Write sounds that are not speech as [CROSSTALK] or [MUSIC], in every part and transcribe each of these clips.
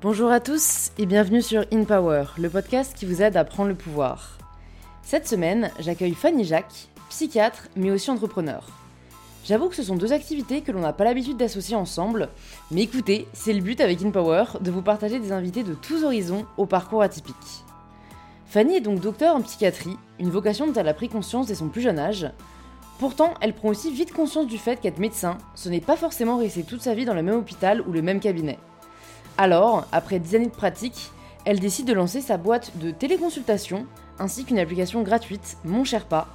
Bonjour à tous et bienvenue sur In Power, le podcast qui vous aide à prendre le pouvoir. Cette semaine, j'accueille Fanny Jacques, psychiatre mais aussi entrepreneur. J'avoue que ce sont deux activités que l'on n'a pas l'habitude d'associer ensemble, mais écoutez, c'est le but avec In Power de vous partager des invités de tous horizons au parcours atypique. Fanny est donc docteur en psychiatrie, une vocation dont elle a pris conscience dès son plus jeune âge. Pourtant, elle prend aussi vite conscience du fait qu'être médecin, ce n'est pas forcément rester toute sa vie dans le même hôpital ou le même cabinet. Alors, après 10 années de pratique, elle décide de lancer sa boîte de téléconsultation ainsi qu'une application gratuite, Mon Sherpa,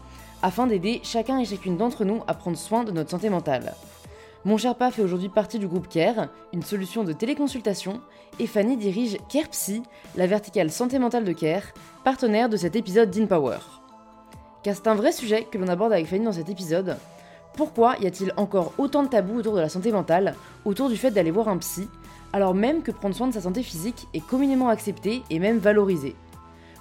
afin d'aider chacun et chacune d'entre nous à prendre soin de notre santé mentale. Mon Sherpa fait aujourd'hui partie du groupe CARE, une solution de téléconsultation, et Fanny dirige CARE Psy, la verticale santé mentale de CARE, partenaire de cet épisode d'InPower. Car c'est un vrai sujet que l'on aborde avec Fanny dans cet épisode. Pourquoi y a-t-il encore autant de tabous autour de la santé mentale, autour du fait d'aller voir un psy, alors même que prendre soin de sa santé physique est communément accepté et même valorisé.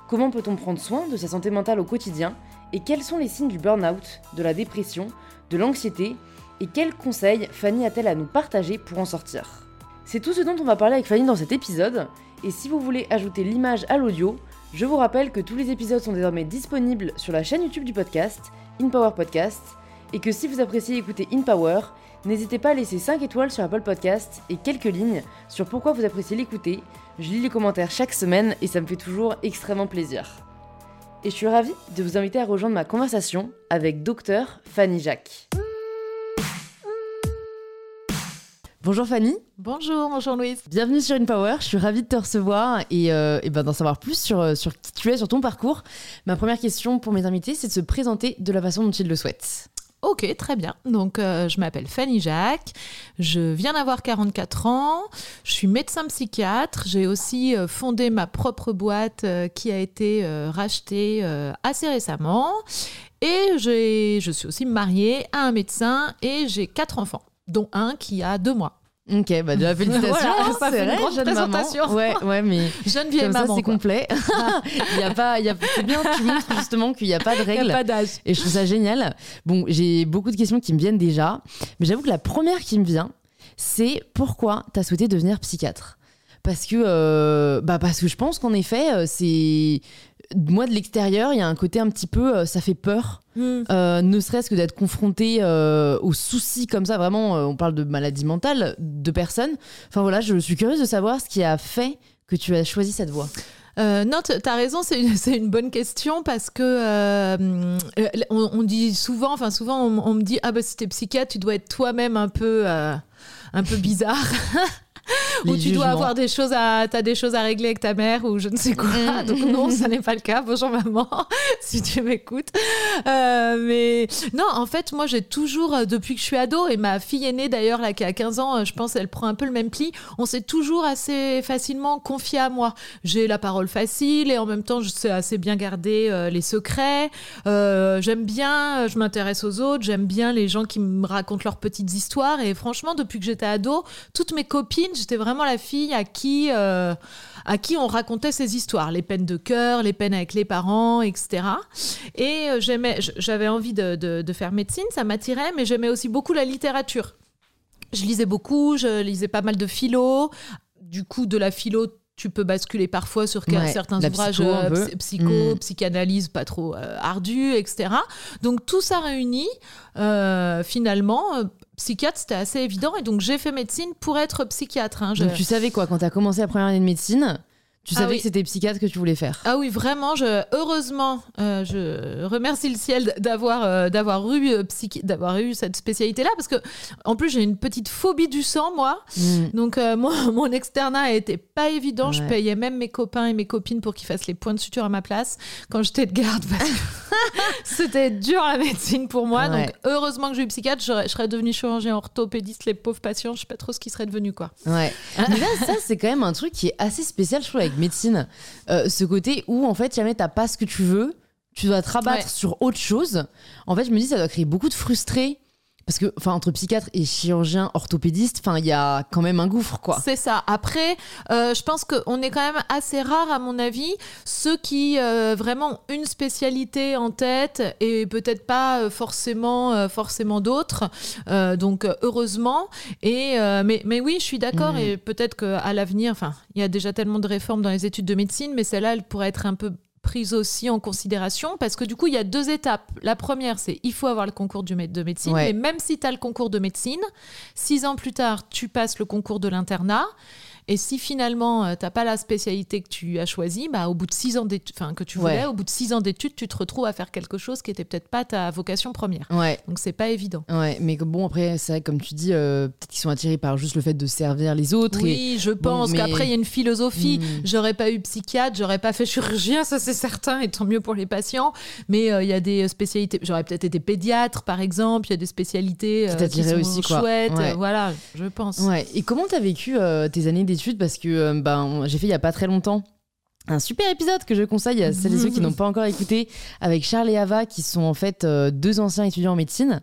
Comment peut-on prendre soin de sa santé mentale au quotidien et quels sont les signes du burn-out, de la dépression, de l'anxiété et quels conseils Fanny a-t-elle à nous partager pour en sortir? C'est tout ce dont on va parler avec Fanny dans cet épisode et si vous voulez ajouter l'image à l'audio, je vous rappelle que tous les épisodes sont désormais disponibles sur la chaîne YouTube du podcast, InPower Podcast, et que si vous appréciez écouter InPower, N'hésitez pas à laisser 5 étoiles sur Apple Podcast et quelques lignes sur pourquoi vous appréciez l'écouter. Je lis les commentaires chaque semaine et ça me fait toujours extrêmement plaisir. Et je suis ravie de vous inviter à rejoindre ma conversation avec Docteur Fanny Jacques. Bonjour Fanny. Bonjour, bonjour Louise. Bienvenue sur InPower, je suis ravie de te recevoir et, euh, ben, d'en savoir plus sur, euh, sur qui tu es, sur ton parcours. Ma première question pour mes invités, c'est de se présenter de la façon dont ils le souhaitent. Ok, très bien. Donc, euh, je m'appelle Fanny Jacques, je viens d'avoir 44 ans, je suis médecin psychiatre, j'ai aussi euh, fondé ma propre boîte euh, qui a été rachetée assez récemment et je suis aussi mariée à un médecin et j'ai quatre enfants, dont un qui a deux mois. Ok, bah de la félicitation. voilà, c'est une grande jeune présentation. Maman. Ouais, ouais, mais [LAUGHS] jeune vieille comme maman. Ça, c'est complet. [LAUGHS] il y a pas, il y a, c'est bien. Tu montres justement qu'il n'y a pas de [LAUGHS] règles. Il n'y a pas d'âge. Et je trouve ça génial. Bon, j'ai beaucoup de questions qui me viennent déjà, mais j'avoue que la première qui me vient, c'est pourquoi tu as souhaité devenir psychiatre? Parce que, euh, bah parce que je pense qu'en effet, euh, c'est moi de l'extérieur, il y a un côté un petit peu, euh, ça fait peur. Hmm. Euh, ne serait-ce que d'être confronté euh, aux soucis comme ça, vraiment, on parle de maladie mentale de personnes. Enfin voilà, je suis curieuse de savoir ce qui a fait que tu as choisi cette voie. non, tu as raison, c'est une, [LAUGHS] une, bonne question parce que on, dit souvent, enfin souvent on, me dit ah bah si t'es psychiatre, tu dois être toi-même un peu un peu bizarre. [LAUGHS] ou tu dois avoir des choses à, as des choses à régler avec ta mère ou je ne sais quoi. Mm. Donc non, ça n'est pas le cas. Bonjour maman, [LAUGHS] si tu m'écoutes. Euh, mais non, en fait, moi j'ai toujours, euh, depuis que je suis ado, et ma fille aînée d'ailleurs, là qui a 15 ans, euh, je pense elle prend un peu le même pli, on s'est toujours assez facilement confié à moi. J'ai la parole facile et en même temps je sais assez bien garder les secrets. j'aime bien, je m'intéresse aux autres, j'aime bien les gens qui me racontent leurs petites histoires et franchement, depuis que j'étais ado, toutes mes copines, j'étais vraiment la fille à qui, euh, à qui on racontait ces histoires, les peines de cœur, les peines avec les parents, etc. Et euh, j'aimais, j'avais envie de, de, faire médecine, ça m'attirait, mais j'aimais aussi beaucoup la littérature. Je lisais beaucoup, je lisais pas mal de philo. Du coup, de la philo tu peux basculer parfois sur certains ouvrages psycho, euh, psycho mm. psychanalyse pas trop ardu, etc. Donc tout ça réuni, finalement, psychiatre, c'était assez évident. Et donc, j'ai fait médecine pour être psychiatre. Hein. Donc, tu savais quoi, quand tu as commencé la première année de médecine tu ah savais que c'était psychiatre que tu voulais faire. Ah oui, vraiment. Je, heureusement, euh, je remercie le ciel d'avoir euh, d'avoir eu euh, d'avoir eu cette spécialité-là parce que en plus j'ai une petite phobie du sang moi. Mm. Donc moi, [LAUGHS] mon externat était pas évident. Je payais même mes copains et mes copines pour qu'ils fassent les points de suture à ma place quand j'étais de garde. [LAUGHS] c'était dur la médecine pour moi. Donc heureusement que j'ai eu psychiatre, je serais devenue chirurgien orthopédiste. Les pauvres patients, je sais pas trop ce qui serait devenu quoi. Ouais. Mais là, ça c'est quand même un truc qui est assez spécial, je trouve, médecine, euh, ce côté où en fait jamais t'as pas ce que tu veux, tu dois te rabattre sur autre chose. En fait, je me dis ça doit créer beaucoup de frustrés parce que, enfin, entre psychiatre et chirurgien orthopédiste, enfin, il y a quand même un gouffre, quoi. C'est ça. Après, euh, je pense qu'on est quand même assez rare, à mon avis, ceux qui euh, vraiment ont une spécialité en tête et peut-être pas euh, forcément, euh, forcément d'autres. Donc, heureusement. Et, mais, mais oui, je suis d'accord. Mhm. Et peut-être qu'à l'avenir, enfin, il y a déjà tellement de réformes dans les études de médecine, mais celle-là, elle pourrait être un peu prise aussi en considération parce que du coup il y a deux étapes. La première c'est il faut avoir le concours du mé- de médecine Ouais. mais même si tu as le concours de médecine, six ans plus tard tu passes le concours de l'internat et si finalement euh, t'as pas la spécialité que tu as choisie, bah au bout de six ans d'études, enfin que tu voulais, Ouais. au bout de six ans d'études, tu te retrouves à faire quelque chose qui était peut-être pas ta vocation première. Ouais. Donc c'est pas évident. Ouais, mais bon, après, c'est vrai, comme tu dis, euh, peut-être qu'ils sont attirés par juste le fait de servir les autres. et- Oui, je pense mais- qu'après il y a une philosophie. Mm. J'aurais pas eu psychiatre, j'aurais pas fait chirurgien, ça c'est certain, et tant mieux pour les patients. Mais euh, il y a des spécialités. J'aurais peut-être été pédiatre, par exemple. Il y a des spécialités euh, qui sont aussi, quoi. chouettes. Ouais. voilà, je pense. Ouais. Et comment t'as vécu euh, tes années d'études Parce que euh, ben, j'ai fait il y a pas très longtemps un super épisode que je conseille à celles et ceux qui n'ont pas encore écouté avec Charles et Ava qui sont en fait euh, deux anciens étudiants en médecine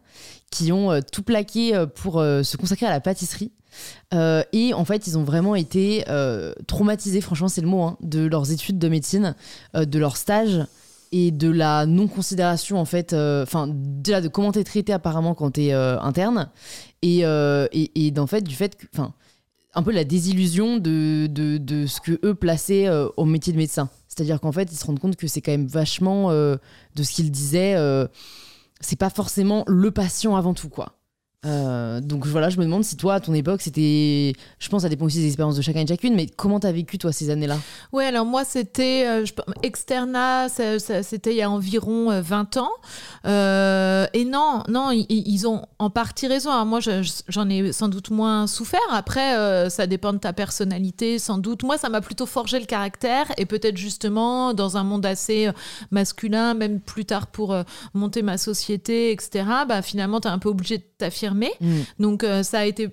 qui ont euh, tout plaqué pour se consacrer à la pâtisserie. Et en fait, ils ont vraiment été traumatisés, franchement, c'est le mot, hein, de leurs études de médecine, de leur stage et de la non-considération, en fait, enfin, de comment t'es traité apparemment quand t'es interne et, et, et d'en fait, du fait que, enfin, un peu la désillusion de, de, ce que eux plaçaient euh, au métier de médecin. C'est-à-dire qu'en fait, ils se rendent compte que c'est quand même vachement euh, de ce qu'ils disaient. euh, c'est pas forcément le patient avant tout, quoi. Euh, donc voilà, je me demande si toi, à ton époque, c'était. Je pense ça dépend aussi des expériences de chacun et de chacune, mais comment t'as vécu, toi, ces années-là? Ouais, alors moi, c'était euh, je- externa, c'était il y a environ euh, 20 ans. Euh, et non, non, ils, ont en partie raison. Alors moi, je- j'en ai sans doute moins souffert. Après, euh, ça dépend de ta personnalité, sans doute. Moi, ça m'a plutôt forgé le caractère et peut-être justement dans un monde assez euh, masculin, même plus tard pour euh, monter ma société, etc. Bah finalement, t'es un peu obligé de t'affirmer. Donc euh, ça a été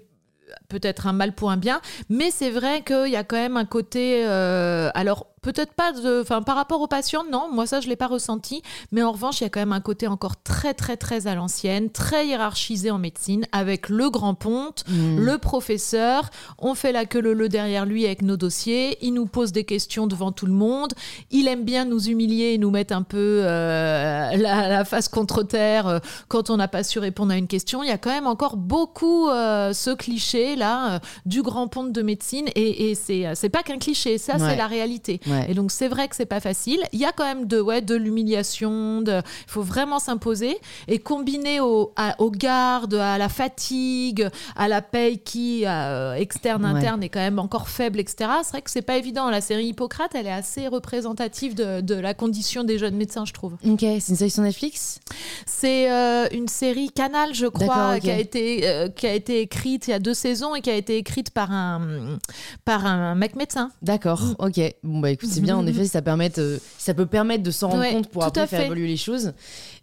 peut-être un mal pour un bien, mais c'est vrai qu'il y a quand même un côté, euh, alors peut-être pas de, enfin par rapport aux patients, non, moi ça je l'ai pas ressenti, mais en revanche il y a quand même un côté encore très très très à l'ancienne, très hiérarchisé en médecine, avec le grand ponte, Mm. le professeur, on fait la queue le le derrière lui avec nos dossiers, il nous pose des questions devant tout le monde, il aime bien nous humilier et nous mettre un peu euh, la, la face contre terre euh, quand on n'a pas su répondre à une question. Il y a quand même encore beaucoup euh, ce cliché là du grand ponte de médecine et, et c'est c'est pas qu'un cliché, ça Ouais. c'est la réalité. Ouais. Et donc c'est vrai que c'est pas facile. Il y a quand même de ouais de l'humiliation, il faut vraiment s'imposer et combiner au, à, aux gardes, à la fatigue, à la paye qui euh, externe Ouais. interne est quand même encore faible, etc. C'est vrai que c'est pas évident. La série Hippocrate, elle est assez représentative de, de la condition des jeunes médecins, je trouve. Ok, c'est une série sur Netflix? C'est euh, une série Canal, je crois, qui a été euh, qui a été écrite il y a deux saisons et qui a été écrite par un par un mec médecin. D'accord, Mm. ok. Bon, bah écoute, c'est bien, en [LAUGHS] effet, si ça, euh, ça peut permettre de s'en rendre Ouais, compte pour après faire évoluer les choses.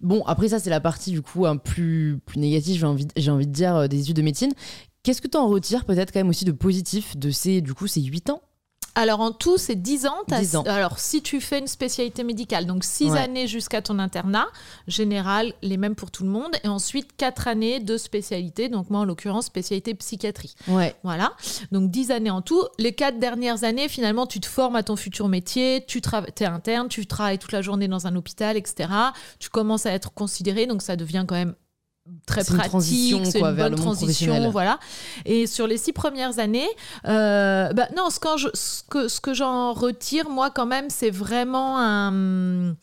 Bon, après, ça, c'est la partie du coup un plus, plus négative, j'ai envie, j'ai envie de dire, euh, des études de médecine. Qu'est-ce que tu en retires peut-être quand même aussi de positif de ces, du coup, ces 8 ans? Alors en tout, c'est 10 ans. T'as- 10 ans. Alors si tu fais une spécialité médicale, donc 6 Ouais. années jusqu'à ton internat, général, les mêmes pour tout le monde, et ensuite 4 années de spécialité, donc moi en l'occurrence spécialité psychiatrie. Ouais. Voilà, donc 10 années en tout. Les 4 dernières années, finalement, tu te formes à ton futur métier, tu es interne, tu travailles toute la journée dans un hôpital, etc. Tu commences à être considéré, donc ça devient quand même très C'est une pratique, transition, c'est une bonne transition, voilà. Et sur les six premières années, euh, bah non, ce, quand je- ce que, ce que j'en retire, moi, quand même, c'est vraiment un,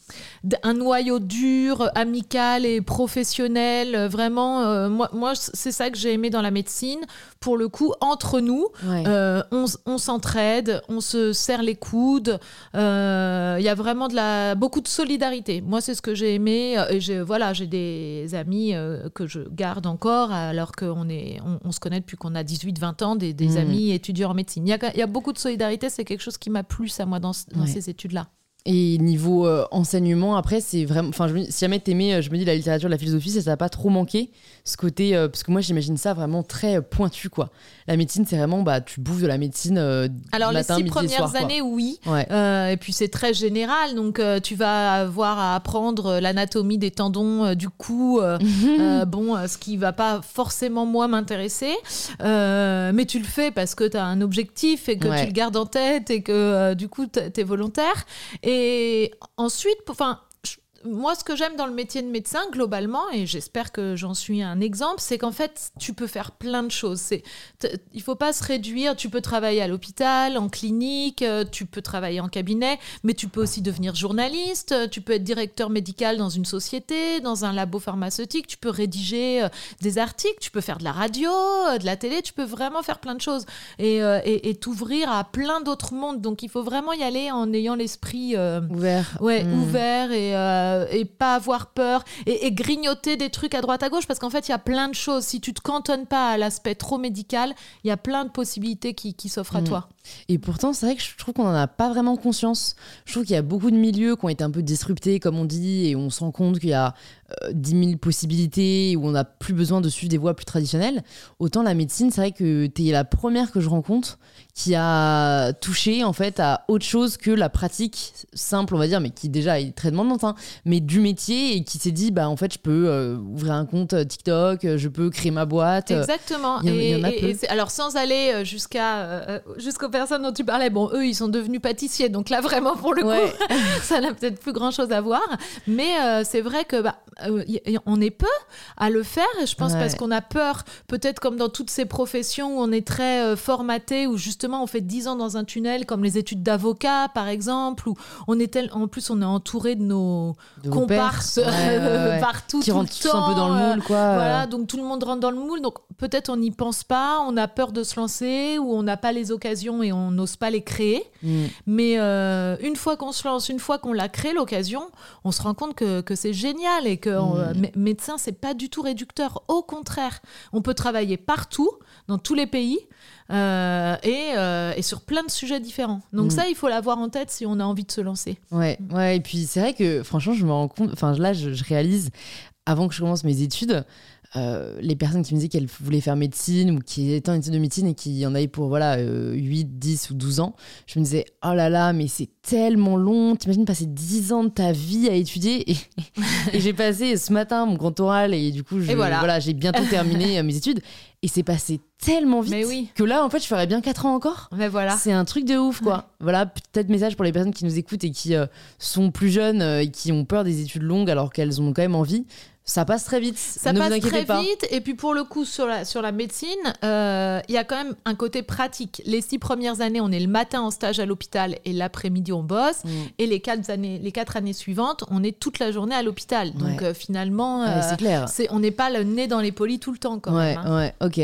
un noyau dur, amical et professionnel. euh, Vraiment, euh, moi, moi, c'est ça que j'ai aimé dans la médecine. Pour le coup, entre nous, Ouais. euh, on, s'entraide, on se serre les coudes. Il y a vraiment de la, beaucoup de solidarité. Moi, c'est ce que j'ai aimé. Et voilà, j'ai des amis que je garde encore, alors qu'on est, on, on se connaît depuis qu'on a 18-20 ans, des, des Mhm. amis étudiants en médecine. Il y, a, il y a beaucoup de solidarité. C'est quelque chose qui m'a plu, ça, moi, dans, ce- dans Ouais. ces études-là. Et niveau euh, enseignement, après, c'est vraiment. Enfin, si jamais t'aimais, euh, je me dis, la littérature, la philosophie, ça t'a pas trop manqué ce côté. euh, parce que moi, j'imagine ça vraiment très euh, pointu, quoi. La médecine, c'est vraiment, bah, tu bouffes de la médecine. euh, Alors matin, les six midi et premières quoi. années, oui. Ouais. Et puis c'est très général, donc tu vas avoir à apprendre l'anatomie des tendons du cou. [LAUGHS] bon, ce qui va pas forcément moi m'intéresser, mais tu le fais parce que tu as un objectif et que Ouais. tu le gardes en tête et que du coup tu es volontaire. Et ensuite, enfin. Moi, ce que j'aime dans le métier de médecin, globalement, et j'espère que j'en suis un exemple, c'est qu'en fait, tu peux faire plein de choses. C'est, il faut pas se réduire. Tu peux travailler à l'hôpital, en clinique, euh, tu peux travailler en cabinet, mais tu peux aussi devenir journaliste. euh, Tu peux être directeur médical dans une société, dans un labo pharmaceutique. Tu peux rédiger euh, des articles. Tu peux faire de la radio, de la télé. Tu peux vraiment faire plein de choses et, et, et t'ouvrir à plein d'autres mondes. Donc, il faut vraiment y aller en ayant l'esprit. euh, Ouvert. Ouais, Mm. ouvert et, euh, et pas avoir peur et, et grignoter des trucs à droite à gauche parce qu'en fait, il y a plein de choses. Si tu te cantonnes pas à l'aspect trop médical, il y a plein de possibilités qui, qui s'offrent à Mm. toi. Et pourtant, c'est vrai que je trouve qu'on n'en a pas vraiment conscience. Je trouve qu'il y a beaucoup de milieux qui ont été un peu disruptés, comme on dit, et on se rend compte qu'il y a euh, 10 000 possibilités, où on n'a plus besoin de suivre des voies plus traditionnelles. Autant la médecine, c'est vrai que tu es la première que je rencontre qui a touché en fait à autre chose que la pratique simple, on va dire, mais qui déjà est très demandante, hein, mais du métier et qui s'est dit, bah en fait, je peux euh, ouvrir un compte euh, TikTok, euh, je peux créer ma boîte. euh, Exactement. il y en- et, il y en a et- peu. et c'est- alors sans aller euh, jusqu'à euh, jusqu'aux personnes dont tu parlais, bon, eux, ils sont devenus pâtissiers, donc là [LAUGHS] vraiment pour le Ouais. coup, [LAUGHS] ça n'a peut-être plus grand chose à voir. Mais euh, c'est vrai que bah, euh, on est peu à le faire. Et je pense Ouais. parce qu'on a peur, peut-être comme dans toutes ces professions où on est très euh, formaté, où justement on fait 10 ans dans un tunnel, comme les études d'avocat par exemple, où on est tel- en plus on est entouré de nos de comparses Ouais, ouais, ouais. [LAUGHS] partout, qui tout rentrent le tous un peu dans le euh, moule, quoi. voilà, donc tout le monde rentre dans le moule. Donc peut-être on n'y pense pas, on a peur de se lancer ou on n'a pas les occasions et on n'ose pas les créer. Mm. Mais euh, une fois qu'on se lance, une fois qu'on l'a créé l'occasion, on se rend compte que, que c'est génial et que Mm. euh, mé- médecin c'est pas du tout réducteur. Au contraire, on peut travailler partout, dans tous les pays. euh, et, euh, et sur plein de sujets différents. Donc Mm. ça, il faut l'avoir en tête si on a envie de se lancer. Ouais, ouais, et puis c'est vrai que franchement, je me rends compte, enfin là, je, je réalise, avant que je commence mes études, euh, les personnes qui me disaient qu'elles voulaient faire médecine ou qui étaient en études de médecine et qui en avaient pour voilà, euh, 8, 10 ou 12 ans, je me disais, oh là là, mais c'est tellement long, t'imagines passer 10 ans de ta vie à étudier et, [LAUGHS] et j'ai passé ce matin mon grand oral et du coup, Et voilà. j'ai bientôt terminé euh, mes études et c'est passé tellement vite Mais oui. que là, en fait, je ferais bien 4 ans encore. Mais voilà. C'est un truc de ouf, quoi. Voilà, peut-être message pour les personnes qui nous écoutent et qui euh, sont plus jeunes et qui ont peur des études longues alors qu'elles ont quand même envie. Ça passe très vite. Ça ne vous passe inquiétez très pas. vite. Et puis pour le coup, sur la, sur la médecine, euh, il y a quand même un côté pratique. Les six premières années, on est le matin en stage à l'hôpital et l'après-midi, on bosse. Mm. Et les quatre, années, les quatre années suivantes, on est toute la journée à l'hôpital. Donc Ouais. euh, finalement, Ouais, euh, c'est clair. c'est- on n'est pas le nez dans les polis tout le temps quand ouais, même. hein. ouais, ok.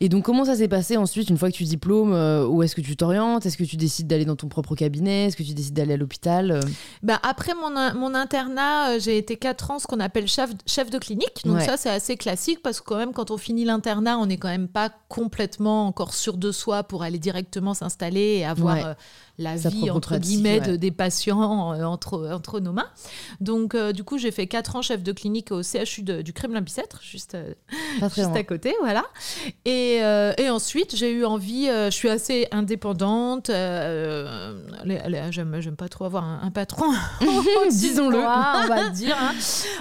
Et donc, comment ça s'est passé ensuite, une fois que tu diplômes Où est-ce que tu t'orientes? Est-ce que tu décides d'aller dans ton propre cabinet? Est-ce que tu décides d'aller à l'hôpital Bah, après mon, mon internat, j'ai été 4 ans ce qu'on appelle chef, chef de clinique. Donc Ouais. ça, c'est assez classique parce que quand même, quand on finit l'internat, on n'est quand même pas complètement encore sûr de soi pour aller directement s'installer et avoir Ouais. euh, la Sa vie, entre guillemets, ouais. de, des patients euh, entre, entre nos mains. Donc euh, du coup, j'ai fait 4 ans chef de clinique au CHU de- du Kremlin-Bicêtre, juste, euh, juste à côté, voilà. Et, et ensuite, j'ai eu envie, je suis assez indépendante, les- j'aime, pas trop avoir un, un patron. [LAUGHS] Disons-le. on va dire.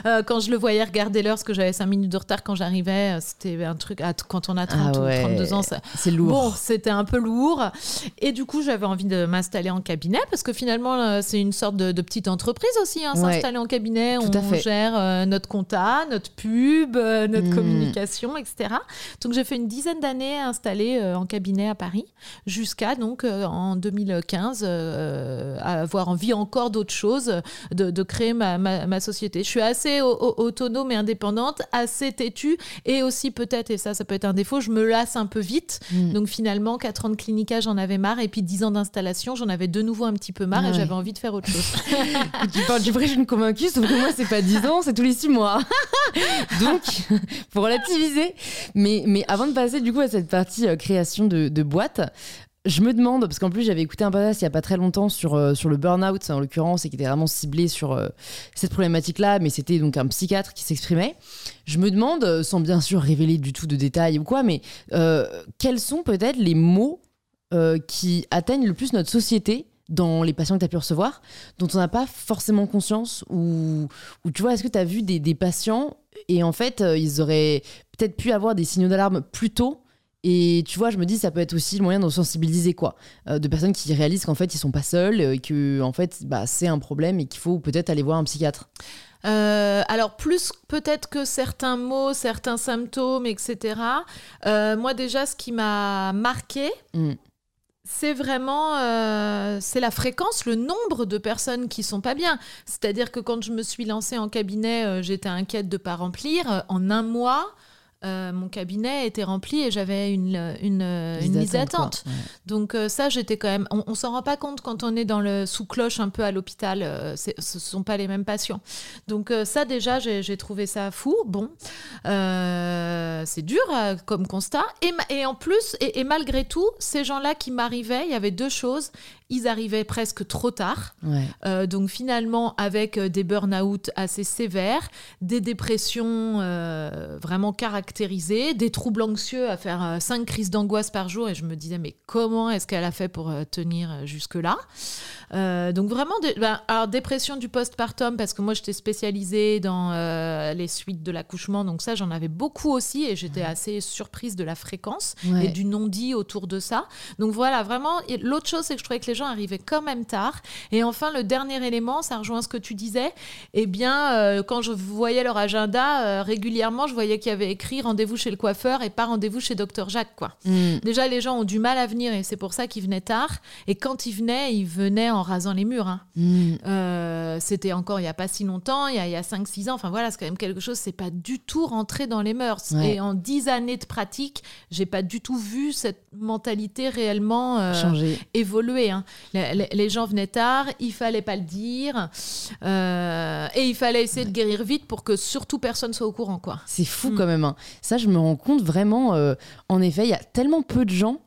hein. Quand je le voyais regarder l'heure, parce que j'avais 5 minutes de retard quand j'arrivais, c'était un truc, à- quand on a 30 Ah ouais. ou 32 ans, C'est lourd. Bon, c'était un peu lourd. Et du coup, j'avais envie de m'installer en cabinet parce que finalement, euh, c'est une sorte de, de petite entreprise aussi. hein, Ouais. S'installer en cabinet, Tout on, gère euh, notre compta, notre pub, euh, notre Mm. communication, etc. Donc, j'ai fait une dizaine d'années installée euh, en cabinet à Paris jusqu'à donc en 2015 euh, avoir envie encore d'autre chose, de, de créer ma, ma- ma société. Je suis assez au- au- autonome et indépendante, assez têtue et aussi peut-être, et ça, ça peut être un défaut, je me lasse un peu vite. Mm. Donc finalement, 4 ans de clinica, j'en avais marre. Et puis 10 ans d'installation, j'en avais de nouveau un petit peu marre et j'avais envie de faire autre chose. [LAUGHS] tu parles du prêche une convaincue, sauf que moi, c'est pas 10 ans, c'est tous les 6 mois. [LAUGHS] Donc, faut relativiser. Mais, mais avant de passer du coup à cette partie euh, création de, de boîte, je me demande, parce qu'en plus j'avais écouté un podcast il y a pas très longtemps sur, euh, sur le burn-out en l'occurrence et qui était vraiment ciblé sur euh, cette problématique-là, mais c'était donc un psychiatre qui s'exprimait. Je me demande, sans bien sûr révéler du tout de détails ou quoi, mais quels sont peut-être les mots qui atteignent le plus notre société dans les patients que tu as pu recevoir, dont on n'a pas forcément conscience Ou, ou tu vois, est-ce que tu as vu des, des, patients et en fait, ils auraient peut-être pu avoir des signaux d'alarme plus tôt et tu vois, je me dis, ça peut être aussi le moyen de sensibiliser, quoi. Euh, de personnes qui réalisent qu'en fait, ils sont pas seuls, euh, et que, en fait, bah, c'est un problème et qu'il faut peut-être aller voir un psychiatre. Euh, alors plus peut-être que certains mots, certains symptômes, etc. moi déjà, ce qui m'a marqué, mm. C'est vraiment c'est la fréquence, le nombre de personnes qui sont pas bien. C'est-à-dire que quand je me suis lancée en cabinet, j'étais inquiète de pas remplir. En un mois, euh, mon cabinet était rempli et j'avais une, une, une liste d'attente. Donc euh, ça, j'étais quand même... On, s'en rend pas compte quand on est dans le sous-cloche un peu à l'hôpital. Euh, ce ne sont pas les mêmes patients. Donc ça, déjà, j'ai trouvé ça fou. Bon, c'est dur comme constat. Et, et en plus, et, et malgré tout, ces gens-là qui m'arrivaient, il y avait deux choses ils arrivaient presque trop tard. Euh, donc finalement, avec euh, des burn-out assez sévères, des dépressions euh, vraiment caractérisées, des troubles anxieux à faire cinq crises d'angoisse par jour. Et je me disais, mais comment est-ce qu'elle a fait pour tenir jusque-là? Donc vraiment, ben, alors dépression du postpartum, parce que moi j'étais spécialisée dans les suites de l'accouchement. Donc ça, j'en avais beaucoup aussi et j'étais assez surprise de la fréquence et du non-dit autour de ça. Donc voilà, vraiment, l'autre chose, c'est que je trouvais que les arrivaient quand même tard. Et enfin, le dernier élément, ça rejoint ce que tu disais, eh bien, euh, quand je voyais leur agenda, euh, régulièrement, je voyais qu'il y avait écrit rendez-vous chez le coiffeur et pas rendez-vous chez Docteur Jacques, quoi. Mm. Déjà, les gens ont du mal à venir et c'est pour ça qu'ils venaient tard. Et quand ils venaient, ils venaient en rasant les murs. Hein. Mm. Euh, c'était encore il n'y a pas si longtemps, il y a, a 5-6 ans. Enfin voilà, c'est quand même quelque chose, c'est pas du tout rentré dans les mœurs. Et en 10 années de pratique, j'ai pas du tout vu cette mentalité réellement changer, évoluer. Hein les, gens venaient tard, il fallait pas le dire, euh, et il fallait essayer de guérir vite pour que surtout personne soit au courant, quoi. C'est fou mm. quand même. Hein. Ça, je me rends compte vraiment. Euh, en effet, il y a tellement peu de gens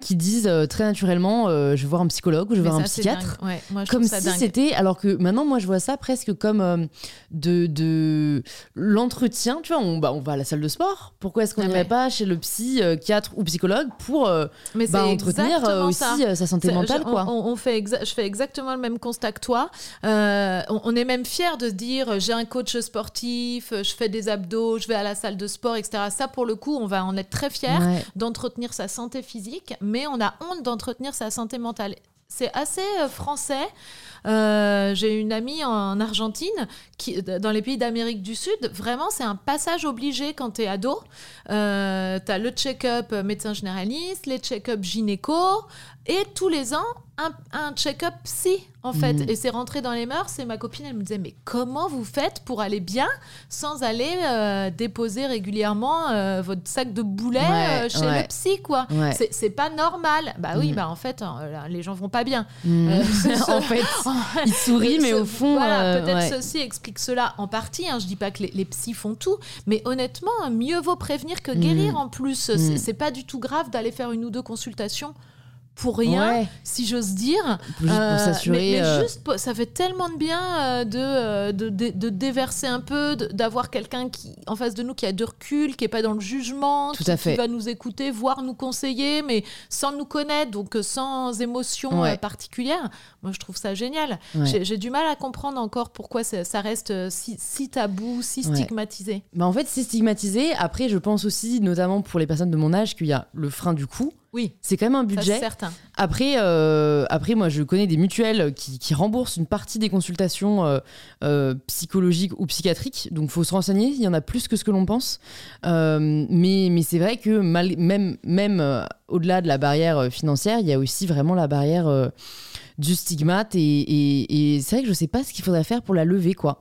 qui disent euh, très naturellement euh, je vais voir un psychologue ou je vais voir un psychiatre. comme si c'était alors que maintenant moi je vois ça presque comme euh, de, de l'entretien tu vois on, bah, on va à la salle de sport. Pourquoi est-ce qu'on ah n'irait pas chez le psychiatre ou psychologue pour bah, entretenir aussi sa santé mentale quoi. on, fait je fais exactement le même constat que toi. On, est même fier de se dire j'ai un coach sportif je fais des abdos je vais à la salle de sport etc ça pour le coup on va en être très fier d'entretenir sa santé physique mais on a honte d'entretenir sa santé mentale. C'est assez euh, français. Euh, j'ai une amie en Argentine, qui, dans les pays d'Amérique du Sud, vraiment, c'est un passage obligé quand tu es ado. Euh, tu as le check-up médecin généraliste, les check-up gynéco, et tous les ans, un, check-up psy, en fait. Mm. Et c'est rentré dans les mœurs. Et ma copine, elle me disait, mais comment vous faites pour aller bien sans aller euh, déposer régulièrement euh, votre sac de boulets euh, chez le psy, quoi? C'est pas normal. Bah oui, mm. bah en fait, les gens vont pas bien. Mm. [LAUGHS] [LAUGHS] en fait, ils sourient, mais au fond... Voilà, peut-être ceci explique cela en partie. Hein. Je dis pas que les, les, psys font tout, mais honnêtement, mieux vaut prévenir que guérir en plus. C'est pas du tout grave d'aller faire une ou deux consultations pour rien, si j'ose dire. Juste pour euh, s'assurer. Mais, euh, juste, ça fait tellement de bien euh, de, de, de, déverser un peu, d'avoir quelqu'un qui en face de nous qui a de recul, qui est pas dans le jugement, Tout qui, va nous écouter, voire nous conseiller, mais sans nous connaître, donc sans émotion particulière. Moi, je trouve ça génial. J'ai du mal à comprendre encore pourquoi ça, reste si, si, tabou, si stigmatisé. Bah en fait, c'est stigmatisé. Après, je pense aussi, notamment pour les personnes de mon âge, qu'il y a le frein du coût. Oui. C'est quand même un budget. certain. Après, euh, après, moi, je connais des mutuelles qui, remboursent une partie des consultations euh, euh, psychologiques ou psychiatriques. Donc, il faut se renseigner. Il y en a plus que ce que l'on pense. mais mais c'est vrai que même, même au-delà de la barrière financière, il y a aussi vraiment la barrière du stigmate. Et, et c'est vrai que je ne sais pas ce qu'il faudrait faire pour la lever, quoi.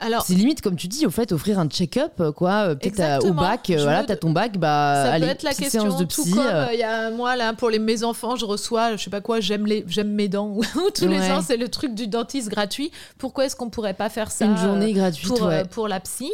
Alors, c'est limite comme tu dis, au fait, offrir un check-up, quoi. Peut-être au bac, voilà, t'as ton bac, bah, ça allez, peut être la question. Séance de psy. Tout comme il y a moi là pour les mes enfants, je reçois, je sais pas quoi, j'aime les, j'aime mes dents. [LAUGHS] Tous les ans, c'est le truc du dentiste gratuit. Pourquoi est-ce qu'on pourrait pas faire ça Une journée gratuite pour, pour la psy?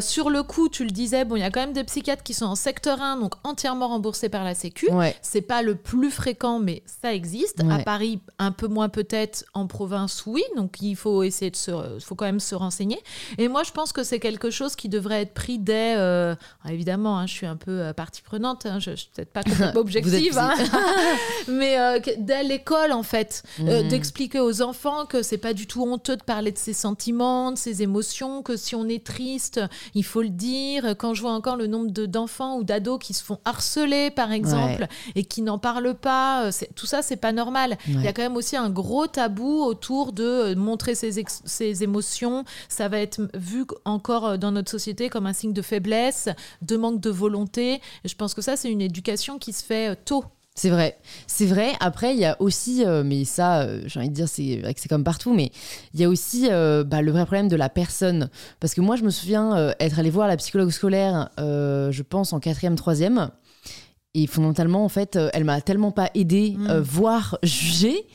sur le coup, tu le disais, bon, il y a quand même des psychiatres qui sont en secteur 1, donc entièrement remboursés par la Sécu. C'est pas le plus fréquent, mais ça existe. À Paris, un peu moins peut-être. En province, oui. Donc il faut essayer de se, faut quand même se renseigner. Et moi, je pense que c'est quelque chose qui devrait être pris dès. Euh, évidemment, hein, je suis un peu euh, partie prenante. Hein, je, ne suis peut-être pas complètement [LAUGHS] objective, hein. [LAUGHS] mais euh, dès l'école, en fait, mmh. d'expliquer aux enfants que c'est pas du tout honteux de parler de ses sentiments, de ses émotions, que si on est triste, il faut le dire. Quand je vois encore le nombre d'enfants ou d'ados qui se font harceler, par exemple, et qui n'en parlent pas, tout ça, c'est pas normal. Il y a quand même aussi un gros tabou autour de montrer ses, ses émotions. Ça va être vu encore euh, dans notre société comme un signe de faiblesse, de manque de volonté. Et je pense que ça, c'est une éducation qui se fait euh, tôt. C'est vrai, c'est vrai. Après, il y a aussi, euh, mais ça, j'ai envie de dire, c'est vrai que c'est comme partout, mais il y a aussi bah, le vrai problème de la personne. Parce que moi, je me souviens être allée voir la psychologue scolaire, je pense en quatrième, troisième. Et fondamentalement, en fait, elle m'a tellement pas aidée, mmh. voire jugée,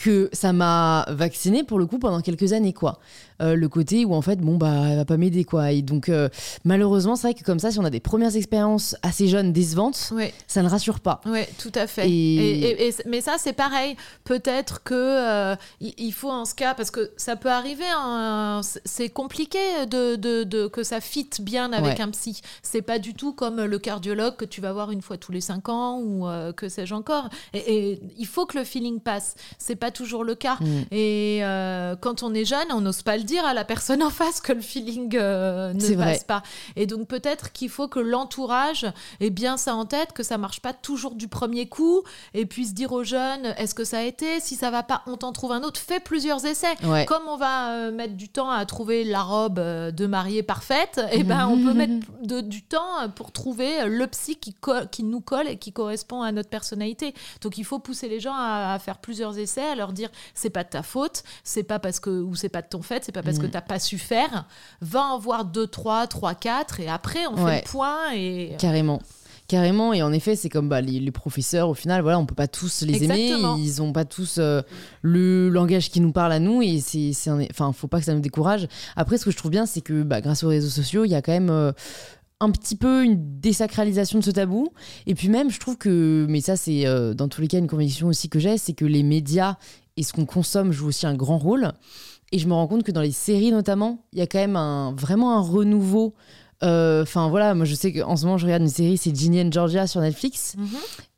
que ça m'a vaccinée pour le coup pendant quelques années, quoi. Euh, le côté où en fait bon bah elle va pas m'aider quoi. Et donc euh, malheureusement c'est vrai que comme ça si on a des premières expériences assez jeunes décevantes ça ne rassure pas. Oui tout à fait. Et... mais ça c'est pareil. Peut-être que euh, il faut en ce cas parce que ça peut arriver hein, c'est compliqué de, de, que ça fitte bien avec un psy. C'est pas du tout comme le cardiologue que tu vas voir une fois tous les cinq ans ou que sais-je encore. Et, il faut que le feeling passe. C'est pas toujours le cas. Mm. et quand on est jeune on n'ose pas le dire à la personne en face que le feeling euh, ne passe pas. Et donc peut-être qu'il faut que l'entourage ait bien ça en tête, que ça marche pas toujours du premier coup, et puis se dire aux jeunes, est-ce que ça a été? Si ça va pas, on t'en trouve un autre. Fais plusieurs essais. Comme on va euh, mettre du temps à trouver la robe euh, de mariée parfaite, et eh ben on peut mettre [LAUGHS] du temps pour trouver le psy qui, qui nous colle et qui correspond à notre personnalité. Donc il faut pousser les gens à, faire plusieurs essais, à leur dire c'est pas de ta faute, c'est pas parce que ou c'est pas de ton fait, c'est pas parce que mm. tu n'as pas su faire. Va en voir 2, 3, 3, 4 et après on fait le point. Et... Carrément. Carrément, et en effet, c'est comme bah, les, professeurs, au final, voilà, on peut pas tous les aimer, ils ont pas tous euh, le langage qui nous parle à nous, et c'est, enfin, faut pas que ça nous décourage. Après, ce que je trouve bien, c'est que bah, grâce aux réseaux sociaux, il y a quand même euh, un petit peu une désacralisation de ce tabou, et puis même, je trouve que, mais ça, c'est euh, dans tous les cas une conviction aussi que j'ai, c'est que les médias et ce qu'on consomme jouent aussi un grand rôle. Et je me rends compte que dans les séries notamment, il y a quand même un, vraiment un renouveau. Euh, enfin voilà, moi je sais qu'en ce moment je regarde une série, c'est Ginny and Georgia sur Netflix. Mhm.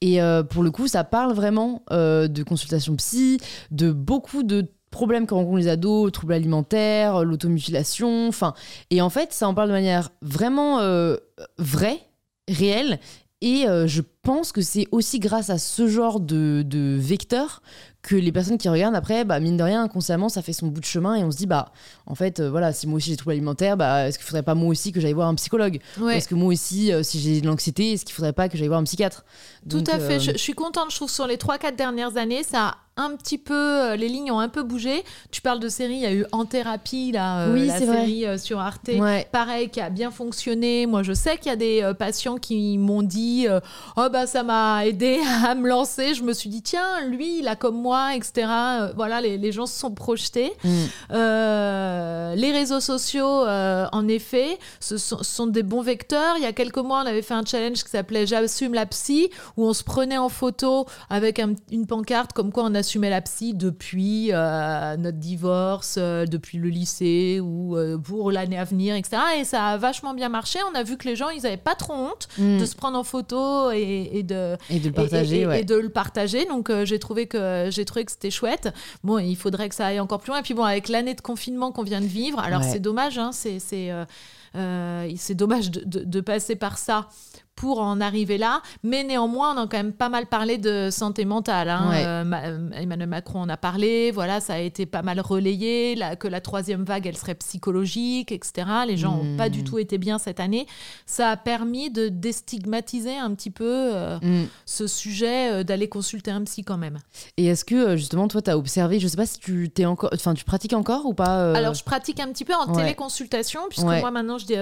Et euh, pour le coup, ça parle vraiment euh, de consultation psy, de beaucoup de problèmes que rencontrent les ados, troubles alimentaires, l'automutilation. Enfin, et en fait, ça en parle de manière vraiment vraie, réelle. Et je pense que c'est aussi grâce à ce genre de, de vecteur que les personnes qui regardent après, bah, mine de rien, inconsciemment, ça fait son bout de chemin et on se dit, bah, en fait, euh, voilà, si moi aussi j'ai des troubles alimentaires, bah, est-ce qu'il faudrait pas moi aussi que j'aille voir un psychologue? Est-ce que moi aussi, euh, si j'ai de l'anxiété, est-ce qu'il faudrait pas que j'aille voir un psychiatre? Tout à fait. Euh, je, suis contente, je trouve, sur les 3-4 dernières années, ça a un petit peu, les lignes ont un peu bougé. Tu parles de série, il y a eu En thérapie, là, oui, la série sur Arte, pareil, qui a bien fonctionné. Moi, je sais qu'il y a des patients qui m'ont dit, oh bah ça m'a aidé à me lancer. Je me suis dit, tiens, lui, il a comme moi etc. Euh, voilà, les, gens se sont projetés. Mm. Euh, les réseaux sociaux, euh, en effet, ce sont, des bons vecteurs. Il y a quelques mois, on avait fait un challenge qui s'appelait J'assume la psy, où on se prenait en photo avec une pancarte comme quoi on assumait la psy depuis notre divorce, depuis le lycée ou pour l'année à venir, etc. Et ça a vachement bien marché. On a vu que les gens, ils n'avaient pas trop honte mm. de se prendre en photo et, de, et de le partager. Et, de le partager. Donc j'ai trouvé que j'ai trouvé que c'était chouette. Bon, il faudrait que ça aille encore plus loin. Et puis bon, avec l'année de confinement qu'on vient de vivre, alors c'est dommage, hein, c'est euh, euh, c'est dommage de, de, passer par ça pour en arriver là. Mais néanmoins, on a quand même pas mal parlé de santé mentale. Hein. Euh, Emmanuel Macron en a parlé. Voilà, ça a été pas mal relayé. que la troisième vague, elle serait psychologique, etc. Les gens n'ont pas du hmm. tout été bien cette année. Ça a permis de déstigmatiser un petit peu euh, hmm. ce sujet, euh, d'aller consulter un psy quand même. Et est-ce que justement, toi, tu as observé, je sais pas si tu t'es encore, enfin, tu pratiques encore ou pas Alors, je pratique un petit peu en téléconsultation, puisque moi maintenant, je dis,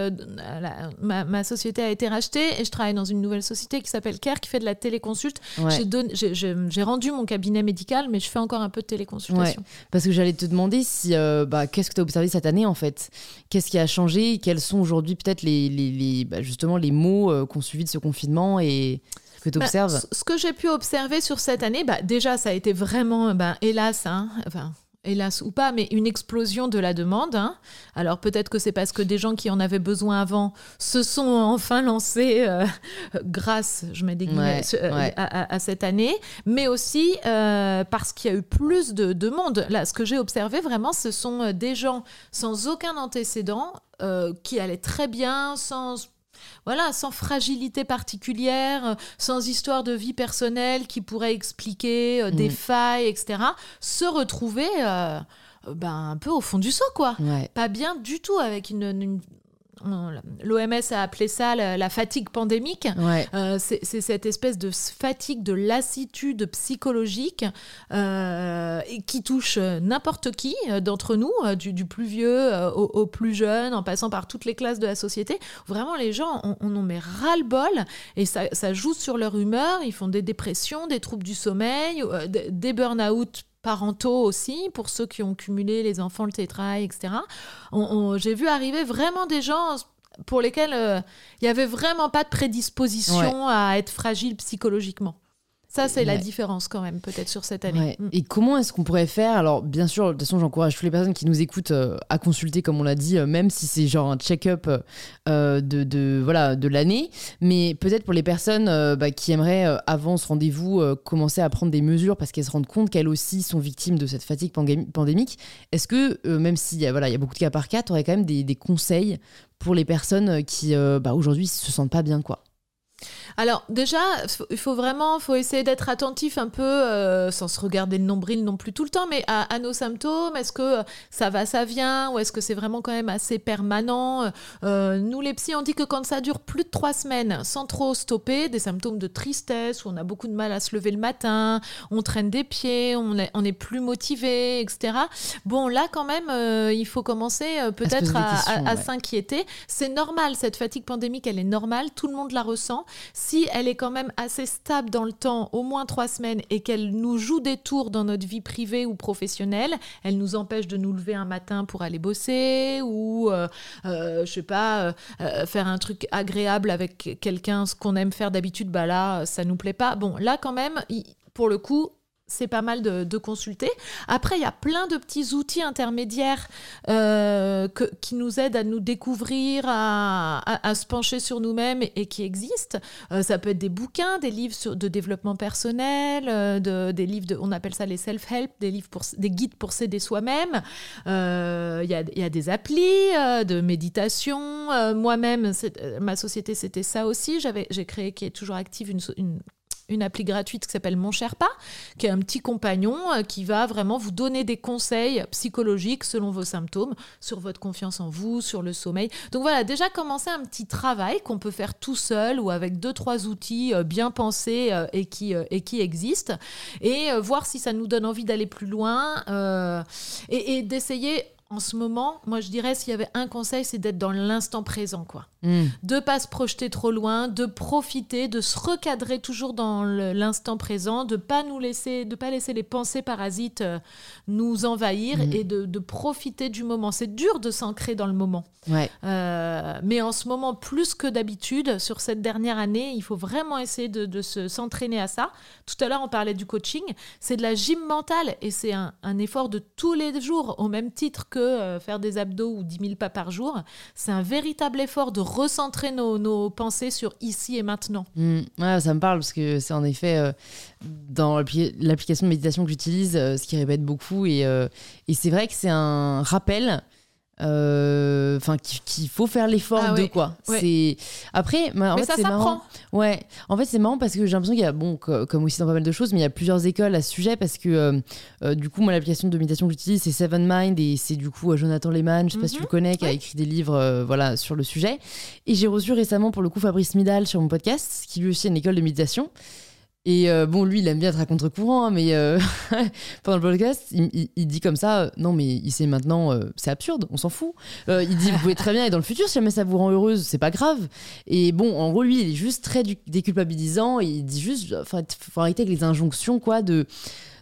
ma, ma, société a été rachetée et je travaille dans une nouvelle société qui s'appelle Care qui fait de la téléconsulte. J'ai rendu mon cabinet médical, mais je fais encore un peu de téléconsultation. Parce que j'allais te demander si, euh, bah, qu'est-ce que tu as observé cette année en fait? Qu'est-ce qui a changé? Quels sont aujourd'hui peut-être les, les, bah, justement les mots euh, qu'on suivi de ce confinement et que tu bah, observes Ce que j'ai pu observer sur cette année, bah, déjà ça a été vraiment, bah, hélas, hein, enfin hélas ou pas, mais une explosion de la demande. Hein. Alors peut-être que c'est parce que des gens qui en avaient besoin avant se sont enfin lancés euh, [LAUGHS] grâce, je mets des guillemets, euh, à, cette année, mais aussi euh, parce qu'il y a eu plus de demandes. Là, ce que j'ai observé vraiment, ce sont des gens sans aucun antécédent qui allaient très bien, sans voilà, sans fragilité particulière, euh, sans histoire de vie personnelle qui pourrait expliquer euh, des mm. failles, etc., se retrouver euh, ben, un peu au fond du seau, quoi. Pas bien du tout, avec une, L'OMS a appelé ça la, fatigue pandémique. Euh, c'est cette espèce de fatigue, de lassitude psychologique euh, qui touche n'importe qui euh, d'entre nous, du, plus vieux au, plus jeune, en passant par toutes les classes de la société. Vraiment, les gens, on, en met ras-le-bol et ça, ça, joue sur leur humeur. Ils font des dépressions, des troubles du sommeil, des burn-out parentaux aussi, pour ceux qui ont cumulé les enfants, le tétrail, etc. J'ai vu arriver vraiment des gens pour lesquels euh, il n'y avait vraiment pas de prédisposition à être fragile psychologiquement. Ça, c'est la différence quand même, peut-être sur cette année. Mm. Et comment est-ce qu'on pourrait faire? Alors, bien sûr, de toute façon, j'encourage toutes les personnes qui nous écoutent euh, à consulter, comme on l'a dit, euh, même si c'est genre un check-up euh, de, de, voilà, de l'année. Mais peut-être pour les personnes bah, qui aimeraient, avant ce rendez-vous, commencer à prendre des mesures parce qu'elles se rendent compte qu'elles aussi sont victimes de cette fatigue pandémique, est-ce que, même s'il y, a, voilà, y a beaucoup de cas par cas, tu aurais quand même des, des, conseils pour les personnes qui, bah, aujourd'hui, se sentent pas bien, quoi? Alors déjà, il faut vraiment, faut essayer d'être attentif un peu, euh, sans se regarder le nombril non plus tout le temps, mais à, nos symptômes. Est-ce que ça va, ça vient, ou est-ce que c'est vraiment quand même assez permanent? Euh, Nous les psys, on dit que quand ça dure plus de trois semaines, sans trop stopper, des symptômes de tristesse, où on a beaucoup de mal à se lever le matin, on traîne des pieds, on est, on est plus motivé, etc. Bon, là quand même, euh, il faut commencer peut-être à, s'inquiéter. C'est normal, cette fatigue pandémique, elle est normale, tout le monde la ressent si elle est quand même assez stable dans le temps, au moins trois semaines, et qu'elle nous joue des tours dans notre vie privée ou professionnelle, elle nous empêche de nous lever un matin pour aller bosser ou, euh, euh, je sais pas, euh, faire un truc agréable avec quelqu'un, ce qu'on aime faire d'habitude, bah là, ça nous plaît pas. Bon, là quand même, pour le coup, c'est pas mal de, consulter. Après, il y a plein de petits outils intermédiaires euh, qui nous aident à nous découvrir, à, se pencher sur nous-mêmes et, qui existent. Euh, ça peut être des bouquins, des livres de développement personnel, euh, de, des livres, de, on appelle ça les self-help, des, livres pour, des guides pour s'aider soi-même. Il y a, y, a, des applis de méditation. Moi-même, ma société, c'était ça aussi. J'ai créé, qui est toujours active, une une appli gratuite qui s'appelle Mon Cher Pas, qui est un petit compagnon euh, qui va vraiment vous donner des conseils psychologiques selon vos symptômes, sur votre confiance en vous, sur le sommeil. Donc voilà, déjà commencer un petit travail qu'on peut faire tout seul ou avec deux, trois outils euh, bien pensés euh, et, qui, et qui existent, et voir si ça nous donne envie d'aller plus loin et, et d'essayer en ce moment, moi je dirais s'il y avait un conseil, c'est d'être dans l'instant présent, quoi. Mm. De pas se projeter trop loin, de profiter, de se recadrer toujours dans l'instant présent, de pas nous laisser, de pas laisser les pensées parasites euh, nous envahir mm. et de, profiter du moment. C'est dur de s'ancrer dans le moment. Euh, mais en ce moment, plus que d'habitude, sur cette dernière année, il faut vraiment essayer de, se s'entraîner à ça. Tout à l'heure, on parlait du coaching. C'est de la gym mentale et c'est un, un effort de tous les jours, au même titre que euh, faire des abdos ou 10 000 pas par jour. C'est un véritable effort de recentrer nos, pensées sur ici et maintenant. Mmh. ça me parle parce que c'est en effet euh, dans l'application de méditation que j'utilise, euh, ce qui répète beaucoup. Et c'est vrai que c'est un rappel enfin qu'il faut faire l'effort Ah de ouais. quoi. Ouais. C'est après, en Mais fait, ça c'est marrant. s'apprend. Ouais, en fait c'est marrant parce que j'ai l'impression qu'il y a, bon, co- comme aussi dans pas mal de choses, mais il y a plusieurs écoles à ce sujet parce que euh, euh, du coup, moi l'application de méditation que j'utilise c'est Seven Mind et c'est du coup euh, Jonathan Lehman, je sais pas si tu Mhm. le connais, qui a écrit des livres euh, voilà, sur le sujet. Et j'ai reçu récemment pour le coup Fabrice Midal sur mon podcast, qui lui aussi a une école de méditation. Et euh, bon, lui, il aime bien être à contre-courant, hein, mais euh, [LAUGHS] pendant le podcast, il, dit comme ça euh, Non, mais il sait maintenant, c'est absurde, on s'en fout. Il dit Vous pouvez très bien, et dans le futur, si jamais ça vous rend heureuse, c'est pas grave. Et bon, en gros, lui, il est juste très déculpabilisant, il dit juste Enfin, faut arrêter avec les injonctions, quoi, de.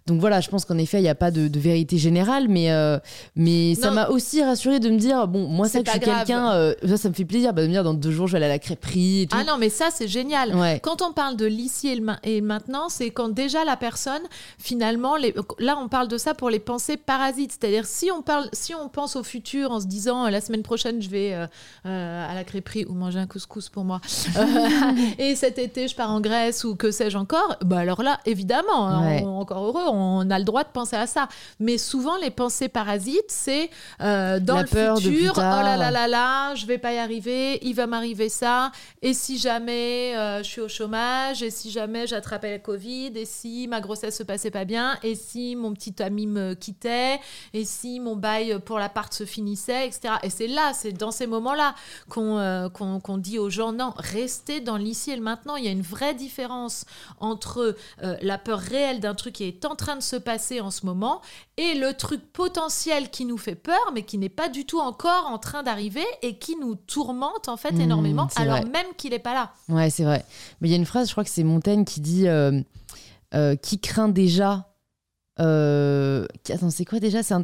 Donc voilà, je pense qu'en effet, il n'y a pas de, de vérité générale, mais, euh, mais ça m'a aussi rassuré de me dire Bon, moi, ça que je suis quelqu'un, euh, ça, ça me fait plaisir bah, de me dire Dans deux jours, je vais aller à la crêperie et tout. Ah non, mais ça, c'est génial. Ouais. Quand on parle de l'ici et, le ma- et maintenant, c'est quand déjà la personne, finalement, les, là on parle de ça pour les pensées parasites. C'est-à-dire si on parle, si on pense au futur en se disant euh, la semaine prochaine je vais à la crêperie ou manger un couscous pour moi, [LAUGHS] [LAUGHS] et cet été je pars en Grèce ou que sais-je encore, bah alors là évidemment, hein, Ouais. on- encore heureux, on a le droit de penser à ça. Mais souvent les pensées parasites, c'est euh, dans La le peur futur, oh là là là là, je vais pas y arriver, il va m'arriver ça, et si jamais euh, je suis au chômage, et si jamais j'attrapais la Covid, et si ma grossesse se passait pas bien, et si mon petit ami me quittait, et si mon bail pour l'appart se finissait, etc. Et c'est là, c'est dans ces moments-là qu'on euh, qu'on dit aux gens, non, restez dans l'ici et le maintenant. Il y a une vraie différence entre la peur réelle d'un truc qui est en train de se passer en ce moment et le truc potentiel qui nous fait peur, mais qui n'est pas du tout encore en train d'arriver et qui nous tourmente en fait Mmh, énormément, alors vrai. même qu'il n'est pas là. Ouais, c'est vrai. Mais il y a une phrase, je crois que c'est Montaigne qui dit euh, euh, Qui craint déjà. euh, qui- Attends, c'est quoi déjà? C'est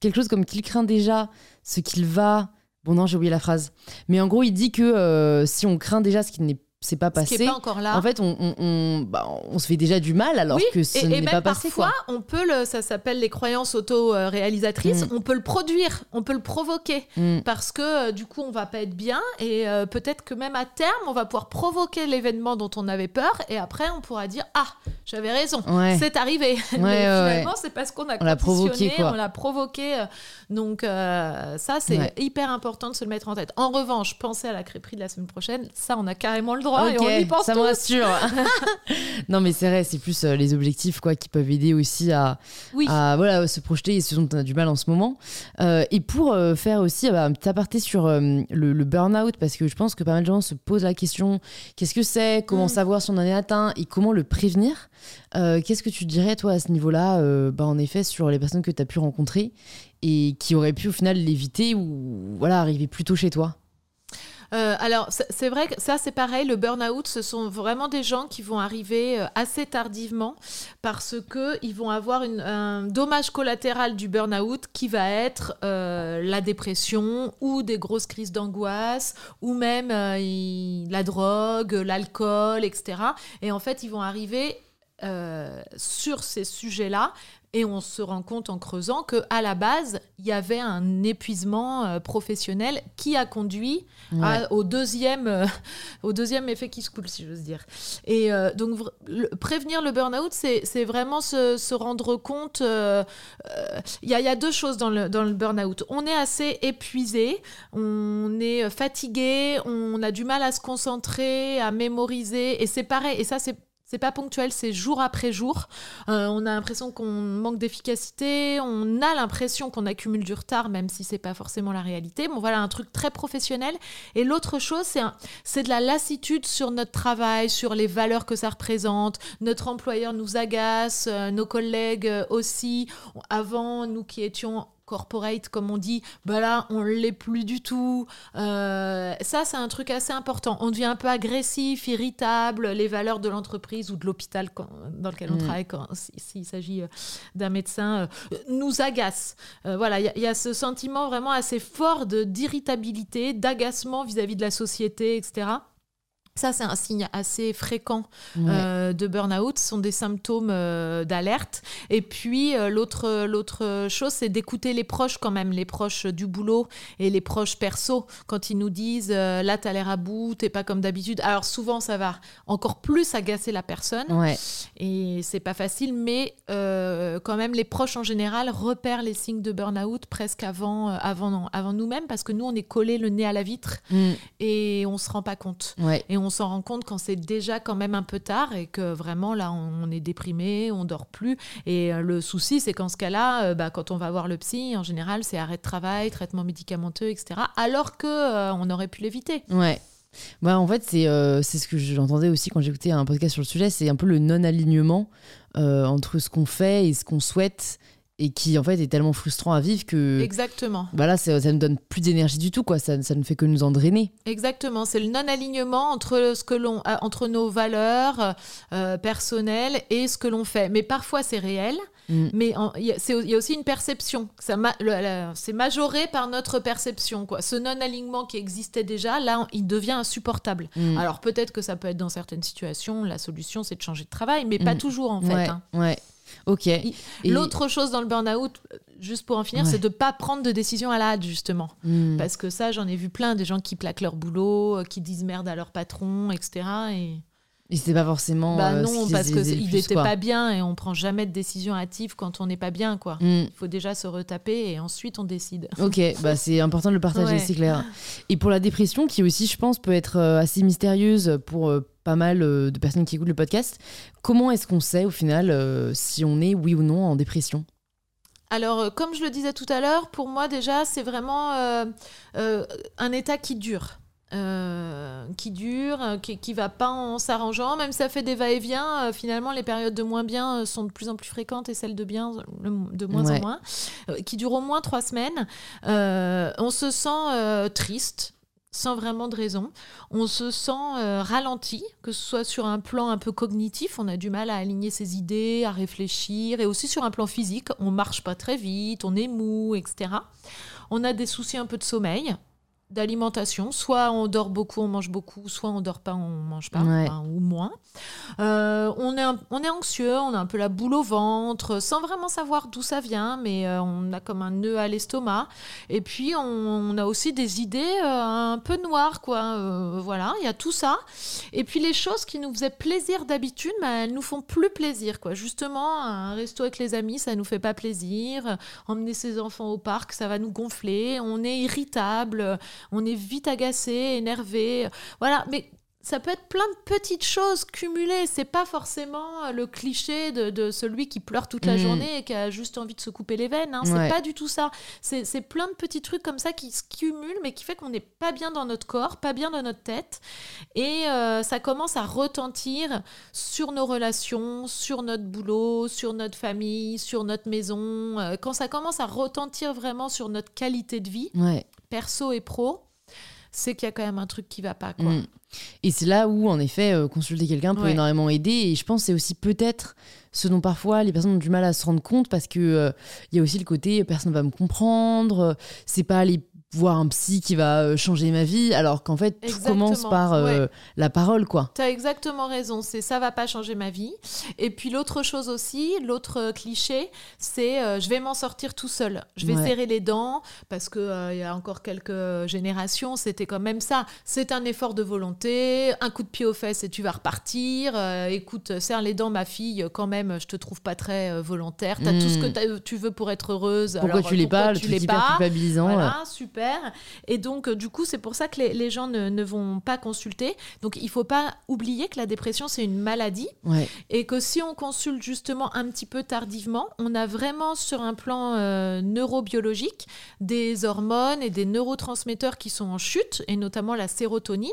quelque chose comme qu'il craint déjà ce qu'il va? Bon, non, j'ai oublié la phrase. Mais en gros, il dit que si on craint déjà ce qui n'est c'est pas Ce qui passé, n'est pas encore là. en fait, on, on, on- bah, on se fait déjà du mal alors oui, que ce n'est même pas passé. parfois, Quoi. on peut le, ça s'appelle les croyances auto-réalisatrices, Mm. on peut le produire, on peut le provoquer. Mm. parce que euh, du coup on va pas être bien et euh, peut-être que même à terme on va pouvoir provoquer l'événement dont on avait peur et après on pourra dire ah j'avais raison Ouais. c'est arrivé [LAUGHS] mais ouais, finalement c'est parce qu'on a On l'a provoqué, quoi. on l'a provoqué euh, donc euh, ça c'est hyper important de se le mettre en tête en revanche pensez à la crêperie de la semaine prochaine ça on a carrément le droit et Ok, on y pense ça me rassure. [LAUGHS] non, mais c'est vrai, c'est plus euh, les objectifs quoi qui peuvent aider aussi à, oui à voilà, se projeter et ce dont on a du mal en ce moment. Euh, et pour euh, faire aussi euh, un petit aparté sur le, le burn-out, parce que je pense que pas mal de gens se posent la question qu'est-ce que c'est Comment Mm. savoir si on en est atteint Et comment le prévenir Qu'est-ce que tu dirais, toi, à ce niveau-là, bah, en effet, sur les personnes que tu as pu rencontrer et qui auraient pu au final l'éviter ou voilà, arriver plus tôt chez toi? Euh, alors, c'est vrai que ça, c'est pareil. Le burn-out, ce sont vraiment des gens qui vont arriver euh, assez tardivement parce que ils vont avoir un dommage collatéral du burn-out qui va être euh, la dépression ou des grosses crises d'angoisse ou même la drogue, l'alcool, etc. Et en fait, ils vont arriver sur ces sujets-là et on se rend compte en creusant que à la base il y avait un épuisement euh, professionnel qui a conduit à- au deuxième euh, [LAUGHS] au deuxième effet qui se coule si j'ose dire. Et euh, donc le- prévenir le burn-out c'est vraiment se, se rendre compte il y, a, y a deux choses dans le, dans le burn-out. On est assez épuisé on est fatigué on a du mal à se concentrer à mémoriser et c'est pareil et ça c'est c'est pas ponctuel, c'est jour après jour. Euh, on a l'impression qu'on manque d'efficacité, on a l'impression qu'on accumule du retard, même si c'est pas forcément la réalité. Bon, voilà, un truc très professionnel. Et l'autre chose, c'est de la lassitude sur notre travail, sur les valeurs que ça représente. Notre employeur nous agace, euh, nos collègues euh, aussi. Avant, nous qui étions corporate, comme on dit, bah là, on l'est plus du tout. Euh, ça, c'est un truc assez important. On devient un peu agressif, irritable. Les valeurs de l'entreprise ou de l'hôpital dans lequel on Mm. travaille, si- s'il s'agit euh, d'un médecin, euh, nous agacent. Euh, voilà, il y, y a ce sentiment vraiment assez fort d'irritabilité, d'agacement vis-à-vis de la société, etc. Ça, c'est un signe assez fréquent euh, de burn-out. Ce sont des symptômes euh, d'alerte. Et puis, euh, l'autre, l'autre chose, c'est d'écouter les proches quand même, les proches du boulot et les proches perso. Quand ils nous disent là, t'as l'air à bout, t'es pas comme d'habitude. Alors, souvent, ça va encore plus agacer la personne. Ouais. Et c'est pas facile, mais quand même, les proches en général repèrent les signes de burn-out presque avant, avant, avant nous-mêmes parce que nous, on est collé le nez à la vitre mm. et on se rend pas compte. Ouais on s'en rend compte quand c'est déjà quand même un peu tard et que vraiment là on est déprimé, on dort plus. Et euh, le souci c'est qu'en ce cas-là, euh, bah, quand on va voir le psy, en général c'est arrêt de travail, traitement médicamenteux, etc. Alors que euh, on aurait pu l'éviter. Ouais. Bah, en fait, c'est c'est ce que j'entendais aussi quand j'écoutais un podcast sur le sujet, c'est un peu le non-alignement entre ce qu'on fait et ce qu'on souhaite et qui en fait est tellement frustrant à vivre que exactement. bah là ça, ça ne donne plus d'énergie du tout quoi. Ça, ça ne fait que nous en drainer exactement. C'est le non alignement entre ce que l'on euh, entre nos valeurs euh, personnelles et ce que l'on fait. Mais parfois c'est réel mm. mais il y, a aussi une perception. Ça c'est majoré par notre perception quoi. Ce non alignement qui existait déjà là il devient insupportable. Mm. alors peut-être que ça peut être dans certaines situations la solution c'est de changer de travail mais pas mm. toujours en fait hein. ouais Ok. L'autre chose dans le burn-out, juste pour en finir, c'est de ne pas prendre de décision à la hâte, justement. Hmm. Parce que ça, j'en ai vu plein, des gens qui plaquent leur boulot, euh, qui disent merde à leur patron, etc. Et, et c'est pas forcément. Bah euh, non, parce qu'ils n'étaient pas bien et on prend jamais de décision hâtive quand on n'est pas bien, quoi. Hmm. Il faut déjà se retaper et ensuite on décide. [LAUGHS] Ok, bah c'est important de le partager, c'est clair. Et pour la dépression, qui aussi, je pense, peut être euh, assez mystérieuse pour pas mal euh, de personnes qui écoutent le podcast. Comment est-ce qu'on sait au final euh, si on est oui ou non en dépression? Alors, euh, comme je le disais tout à l'heure, pour moi déjà, c'est vraiment un état qui dure. qui dure, qui, qui va pas en s'arrangeant, même si ça fait des va-et-vient, finalement les périodes de moins bien sont de plus en plus fréquentes et celles de bien de moins en moins, qui durent au moins trois semaines. on se sent triste, sans vraiment de raison. On se sent euh, ralenti, que ce soit sur un plan un peu cognitif, on a du mal à aligner ses idées, à réfléchir, et aussi sur un plan physique, on marche pas très vite, on est mou, etc. On a des soucis un peu de sommeil, d'alimentation. Soit on dort beaucoup, on mange beaucoup, soit on dort pas, on mange pas, ou moins. Euh, on, est on est anxieux, on a un peu la boule au ventre, sans vraiment savoir d'où ça vient, mais euh, on a comme un nœud à l'estomac. Et puis on, a aussi des idées euh, un peu noires, quoi. voilà, il y a tout ça. Et puis les choses qui nous faisaient plaisir d'habitude, bah, elles nous font plus plaisir, quoi. Justement, un resto avec les amis, ça nous fait pas plaisir. Emmener ses enfants au parc, ça va nous gonfler. On est irritable on est vite agacé, énervé. Voilà, mais ça peut être plein de petites choses cumulées. C'est pas forcément euh, le cliché de, celui qui pleure toute la mm. journée et qui a juste envie de se couper les veines. Hein. C'est pas du tout ça. C'est plein de petits trucs comme ça qui se cumulent, mais qui fait qu'on n'est pas bien dans notre corps, pas bien dans notre tête. Et euh, ça commence à retentir sur nos relations, sur notre boulot, sur notre famille, sur notre maison. Euh, quand ça commence à retentir vraiment sur notre qualité de vie, perso et pro, c'est qu'il y a quand même un truc qui va pas. Quoi. Mm. Et c'est là où, en effet, euh, consulter quelqu'un peut énormément aider. Et je pense que c'est aussi peut-être ce dont parfois les personnes ont du mal à se rendre compte parce que euh, y a aussi le côté personne ne va me comprendre. C'est pas les voir un psy qui va euh, changer ma vie, alors qu'en fait, tout commence par euh, la parole, quoi. Tu as exactement raison, c'est ça va pas changer ma vie. Et puis l'autre chose aussi, l'autre euh, cliché, c'est je vais m'en sortir tout seul. Je vais serrer les dents, parce qu'il il y a encore quelques générations, c'était quand même ça. C'est un effort de volonté, un coup de pied aux fesses et tu vas repartir. écoute, serre les dents, ma fille, quand même, je te trouve pas très volontaire. Tu as tout ce que hmm. tu veux pour être heureuse. Pourquoi tu l'es pas, tu l'es pas? Voilà, super et donc, euh, du coup, c'est pour ça que les, gens ne, vont pas consulter. Donc, il faut pas oublier que la dépression, c'est une maladie. Et que si on consulte justement un petit peu tardivement, on a vraiment sur un plan euh, neurobiologique des hormones et des neurotransmetteurs qui sont en chute, et notamment la sérotonine.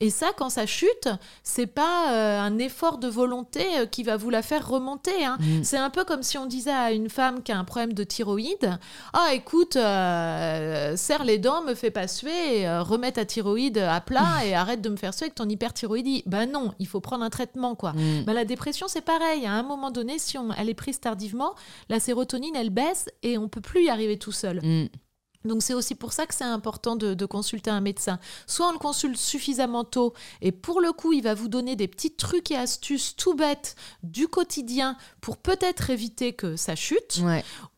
Et ça, quand ça chute, c'est pas euh, un effort de volonté qui va vous la faire remonter. Hein. Mm. C'est un peu comme si on disait à une femme qui a un problème de thyroïde Ah, écoute, serre les dents, me fait pas suer, euh, remets ta thyroïde à plat [LAUGHS] et arrête de me faire suer avec ton hyperthyroïdie. Ben non, il faut prendre un traitement quoi. Mm. Ben, la dépression c'est pareil. À un moment donné, si on, elle est prise tardivement, la sérotonine elle baisse et on peut plus y arriver tout seul. Mm. Donc c'est aussi pour ça que c'est important de, consulter un médecin. Soit on le consulte suffisamment tôt et pour le coup il va vous donner des petits trucs et astuces tout bêtes du quotidien pour peut-être éviter que ça chute.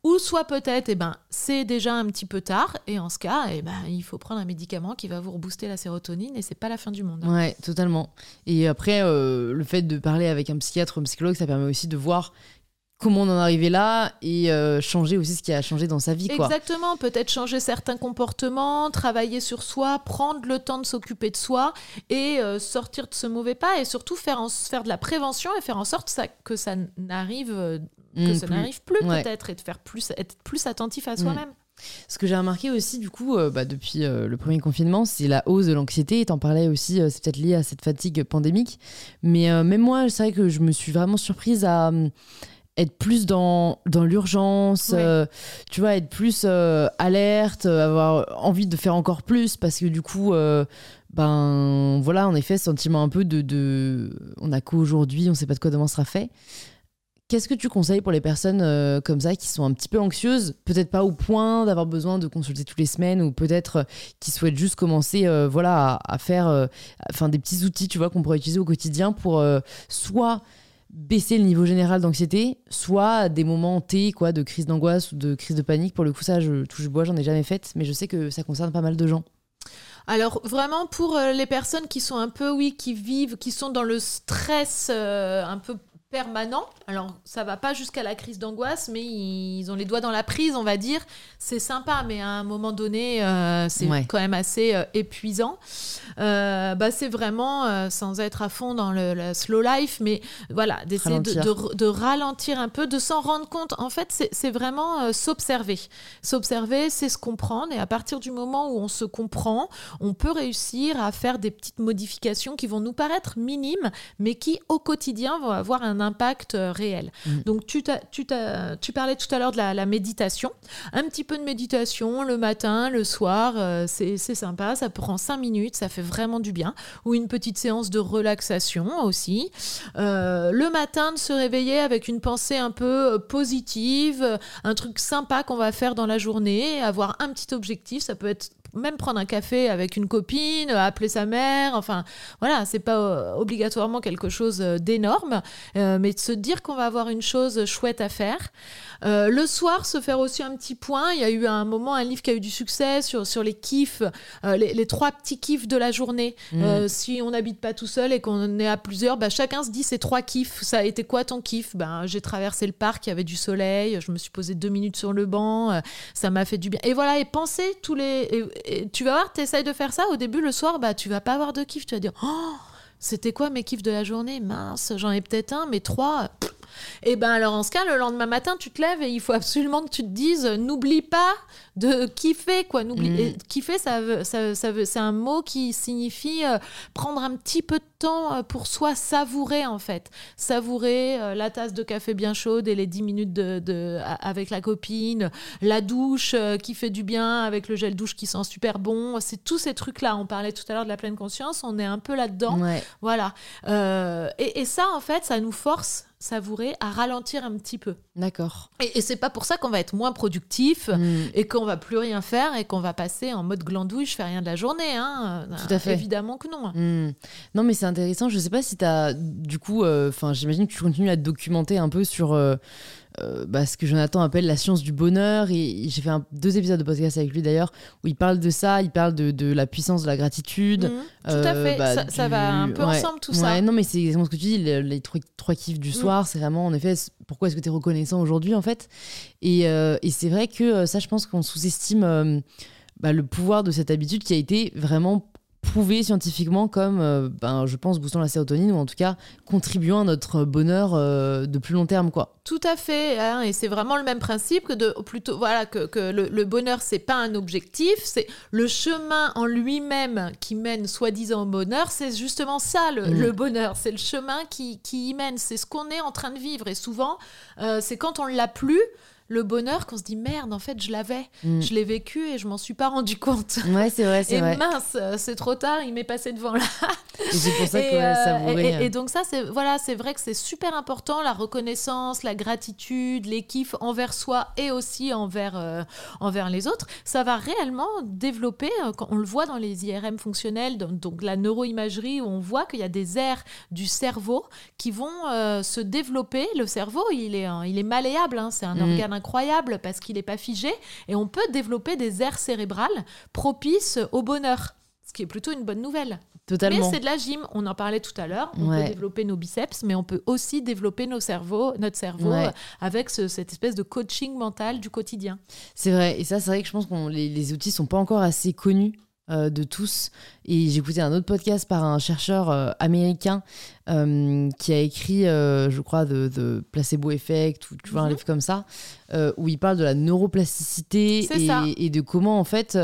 Ou soit peut-être eh ben, c'est déjà un petit peu tard et en ce cas eh ben, il faut prendre un médicament qui va vous rebooster la sérotonine et c'est pas la fin du monde. Hein. Ouais totalement. Et après euh, le fait de parler avec un psychiatre ou un psychologue ça permet aussi de voir comment on en est arrivé là et euh, changer aussi ce qui a changé dans sa vie. Quoi. Exactement, peut-être changer certains comportements, travailler sur soi, prendre le temps de s'occuper de soi et euh, sortir de ce mauvais pas et surtout faire, en, faire de la prévention et faire en sorte ça, que ça n'arrive euh, que mm, ça n'arrive plus, peut-être et de faire plus être plus attentif à mm. soi-même. Ce que j'ai remarqué aussi, du coup, bah, depuis le premier confinement, c'est la hausse de l'anxiété. Et t'en parlais aussi, c'est peut-être lié à cette fatigue pandémique. Mais même moi, c'est vrai que je me suis vraiment surprise à, être plus dans, dans l'urgence, euh, tu vois, être plus euh, alerte, euh, avoir envie de faire encore plus parce que du coup, ben voilà, en effet, sentiment un peu de, de on a qu'aujourd'hui, on sait pas de quoi demain sera fait. Qu'est-ce que tu conseilles pour les personnes comme ça qui sont un petit peu anxieuses, peut-être pas au point d'avoir besoin de consulter toutes les semaines ou peut-être qui souhaitent juste commencer voilà à, à faire enfin des petits outils, tu vois, qu'on pourrait utiliser au quotidien pour soit baisser le niveau général d'anxiété, soit des moments T, quoi, de crise d'angoisse ou de crise de panique. Pour le coup, ça, je touche bois, j'en ai jamais fait, mais je sais que ça concerne pas mal de gens. Alors vraiment pour euh, les personnes qui sont un peu, oui, qui vivent, qui sont dans le stress euh, un peu permanent. Alors, ça va pas jusqu'à la crise d'angoisse, mais ils ont les doigts dans la prise, on va dire. C'est sympa, mais à un moment donné, euh, c'est quand même assez euh, épuisant. Euh, bah, c'est vraiment, sans être à fond dans le, slow life, mais voilà, d'essayer de, ralentir un peu, de s'en rendre compte. En fait, c'est vraiment s'observer. S'observer, c'est se comprendre. Et à partir du moment où on se comprend, on peut réussir à faire des petites modifications qui vont nous paraître minimes, mais qui, au quotidien, vont avoir un impact euh, réel. Mm. Donc tu, tu, tu parlais tout à l'heure de la, méditation. Un petit peu de méditation le matin, le soir, euh, c'est sympa, ça prend cinq minutes, ça fait vraiment du bien. Ou une petite séance de relaxation aussi. Euh, le matin, de se réveiller avec une pensée un peu positive, un truc sympa qu'on va faire dans la journée, avoir un petit objectif, ça peut être même prendre un café avec une copine, appeler sa mère, enfin voilà, c'est pas euh, obligatoirement quelque chose euh, d'énorme, euh, mais de se dire qu'on va avoir une chose chouette à faire. Le soir, se faire aussi un petit point. Il y a eu un moment, un livre qui a eu du succès sur, sur les kiffs, les, trois petits kiffs de la journée. Mm. si on n'habite pas tout seul et qu'on est à plusieurs, bah, chacun se dit ces trois kiffs. Ça a été quoi ton kiff? Ben, J'ai traversé le parc, il y avait du soleil, je me suis posé deux minutes sur le banc, ça m'a fait du bien. Et voilà, et penser tous les tu vas voir, tu essayes de faire ça. Au début, le soir, bah, tu vas pas avoir de kiff. Tu vas dire, oh, c'était quoi mes kiffs de la journée? Mince, j'en ai peut-être un, mais trois. Et ben alors en ce cas, le lendemain matin, tu te lèves et il faut absolument que tu te dises, n'oublie pas de kiffer quoi. N'oublie mm. kiffer, ça veut, ça, ça veut, c'est un mot qui signifie euh, prendre un petit peu de temps euh, pour soi, savourer en fait, savourer euh, la tasse de café bien chaude et les 10 minutes de, de avec la copine, la douche qui fait du bien avec le gel douche qui sent super bon. C'est tous ces trucs là. On parlait tout à l'heure de la pleine conscience, on est un peu là-dedans. Voilà. Et, et ça en fait, ça nous force savourer, à ralentir un petit peu. D'accord. Et, et c'est pas pour ça qu'on va être moins productif mm. et qu'on va plus rien faire et qu'on va passer en mode glandouille, je fais rien de la journée. Hein. Tout à fait. Évidemment que non. Mm. Non, mais c'est intéressant. Je sais pas si tu as, du coup, euh, j'imagine que tu continues à te documenter un peu sur. Euh, euh, bah, ce que Jonathan appelle la science du bonheur. Et j'ai fait un, deux épisodes de podcast avec lui d'ailleurs, où il parle de ça, il parle de, de la puissance de la gratitude. Mhm. tout à fait, bah, ça, va un peu ensemble tout ça. Non, mais c'est exactement ce que tu dis, les, trois, trois, kiffs du mhm. soir, c'est vraiment en effet pourquoi est-ce que tu es reconnaissant aujourd'hui en fait? Et, euh, et c'est vrai que euh, ça, je pense qu'on sous-estime. Bah, le pouvoir de cette habitude qui a été vraiment prouvé scientifiquement comme, euh, ben, je pense, boostant la sérotonine ou en tout cas contribuant à notre bonheur euh, de plus long terme. quoi. Tout à fait, hein, et c'est vraiment le même principe que de plutôt voilà que, que le, le, bonheur c'est pas un objectif, c'est le chemin en lui-même qui mène soi-disant au bonheur, c'est justement ça le, mm. le bonheur, c'est le chemin qui, qui y mène, c'est ce qu'on est en train de vivre et souvent euh, c'est quand on l'a plus le bonheur qu'on se dit merde, en fait, je l'avais, mm. je l'ai vécu et je m'en suis pas rendu compte. Ouais, c'est vrai, c'est vrai. Et mince, c'est trop tard, il m'est passé devant là. Et c'est pour ça que ça euh, et, et, donc ça, c'est voilà, c'est vrai que c'est super important la reconnaissance, la gratitude, les kiffs envers soi et aussi envers euh, envers les autres. Ça va réellement développer, euh, quand on le voit dans les IRM fonctionnels, donc, la neuroimagerie, où on voit qu'il y a des aires du cerveau qui vont se développer. Le cerveau, il est il est malléable, hein, c'est un mm. organe incroyable parce qu'il n'est pas figé et on peut développer des aires cérébrales propices au bonheur, ce qui est plutôt une bonne nouvelle. Totalement. Mais c'est de la gym, on en parlait tout à l'heure. On peut développer nos biceps, mais on peut aussi développer nos cerveaux, notre cerveau avec cette espèce de coaching mental du quotidien. C'est vrai, et ça, c'est vrai que je pense que les, les outils sont pas encore assez connus euh, de tous. Et j'ai écouté un autre podcast par un chercheur euh, américain euh, qui a écrit, je crois, de, Placebo Effect, ou tu vois, un mhm. livre comme ça, où il parle de la neuroplasticité et, de comment, en fait,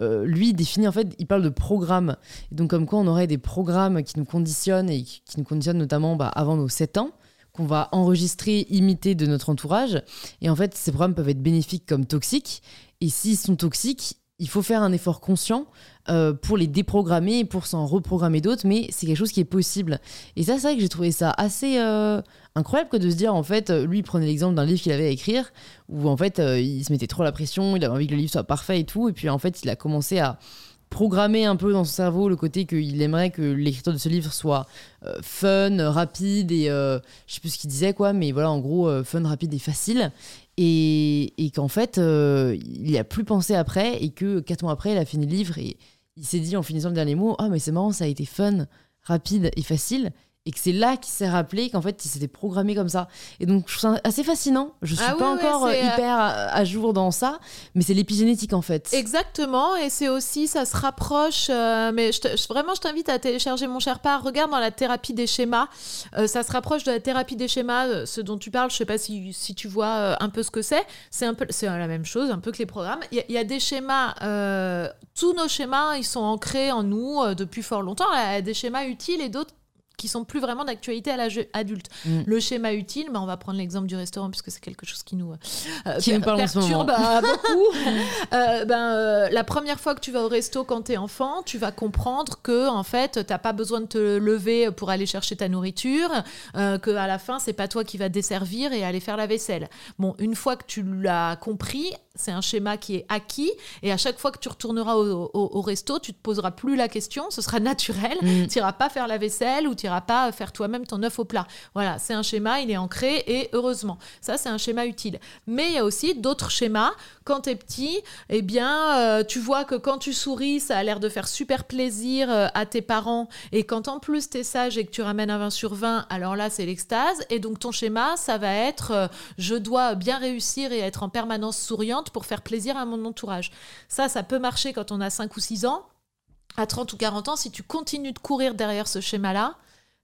lui définit, en fait, il parle de programmes. Et donc, comme quoi on aurait des programmes qui nous conditionnent et qui, nous conditionnent notamment bah, avant nos 7 ans qu'on va enregistrer, imiter de notre entourage. Et en fait, ces programmes peuvent être bénéfiques comme toxiques. Et s'ils sont toxiques, il faut faire un effort conscient euh, pour les déprogrammer et pour s'en reprogrammer d'autres, mais c'est quelque chose qui est possible. Et ça, c'est vrai que j'ai trouvé ça assez euh, incroyable que de se dire, en fait, euh, lui, il prenait l'exemple d'un livre qu'il avait à écrire, où en fait, il se mettait trop la pression, il avait envie que le livre soit parfait et tout, et puis en fait, il a commencé à programmer un peu dans son cerveau le côté qu'il aimerait que l'écriture de ce livre soit fun, rapide et je sais plus ce qu'il disait quoi, mais voilà en gros fun, rapide et facile et, qu'en fait, euh, il n'y a plus pensé après et que quatre mois après, il a fini le livre et il s'est dit en finissant le dernier mot Ah, mais c'est marrant, ça a été fun, rapide et facile et que c'est là qu'il s'est rappelé qu'en fait il s'était programmé comme ça. Et donc je trouve ça assez fascinant. Je suis ah pas encore euh, hyper à, jour dans ça mais c'est l'épigénétique en fait. Exactement et c'est aussi ça se rapproche euh, mais vraiment je t'invite à télécharger mon cher part regarde dans la thérapie des schémas. Euh, ça se rapproche de la thérapie des schémas ce dont tu parles. Je sais pas si, si tu vois un peu ce que c'est. C'est un peu c'est la même chose un peu que les programmes. Il y, y, a des schémas tous nos schémas ils sont ancrés en nous depuis fort longtemps. Il y a des schémas utiles et d'autres qui sont plus vraiment d'actualité à l'âge adulte. Mm. Le schéma utile, bah, on va prendre l'exemple du restaurant puisque c'est quelque chose qui nous, euh, qui nous parle perturbe [LAUGHS] beaucoup. euh, ben, euh, la première fois que tu vas au resto quand tu es enfant, tu vas comprendre que en fait, t'as pas besoin de te lever pour aller chercher ta nourriture, euh, que à la fin, c'est pas toi qui vas desservir et aller faire la vaisselle. Bon, une fois que tu l'as compris, c'est un schéma qui est acquis et à chaque fois que tu retourneras au, resto, tu te poseras plus la question, ce sera naturel, mm. tu iras pas faire la vaisselle ou tu n'iras pas faire toi-même ton œuf au plat. Voilà, c'est un schéma, il est ancré et heureusement, ça c'est un schéma utile. Mais il y a aussi d'autres schémas. Quand tu es petit, eh bien, euh, tu vois que quand tu souris, ça a l'air de faire super plaisir euh, à tes parents et quand en plus tu es sage et que tu ramènes un 20 sur 20, alors là c'est l'extase et donc ton schéma, ça va être euh, je dois bien réussir et être en permanence souriante pour faire plaisir à mon entourage. Ça, ça peut marcher quand on a 5 ou 6 ans. À 30 ou 40 ans, si tu continues de courir derrière ce schéma-là,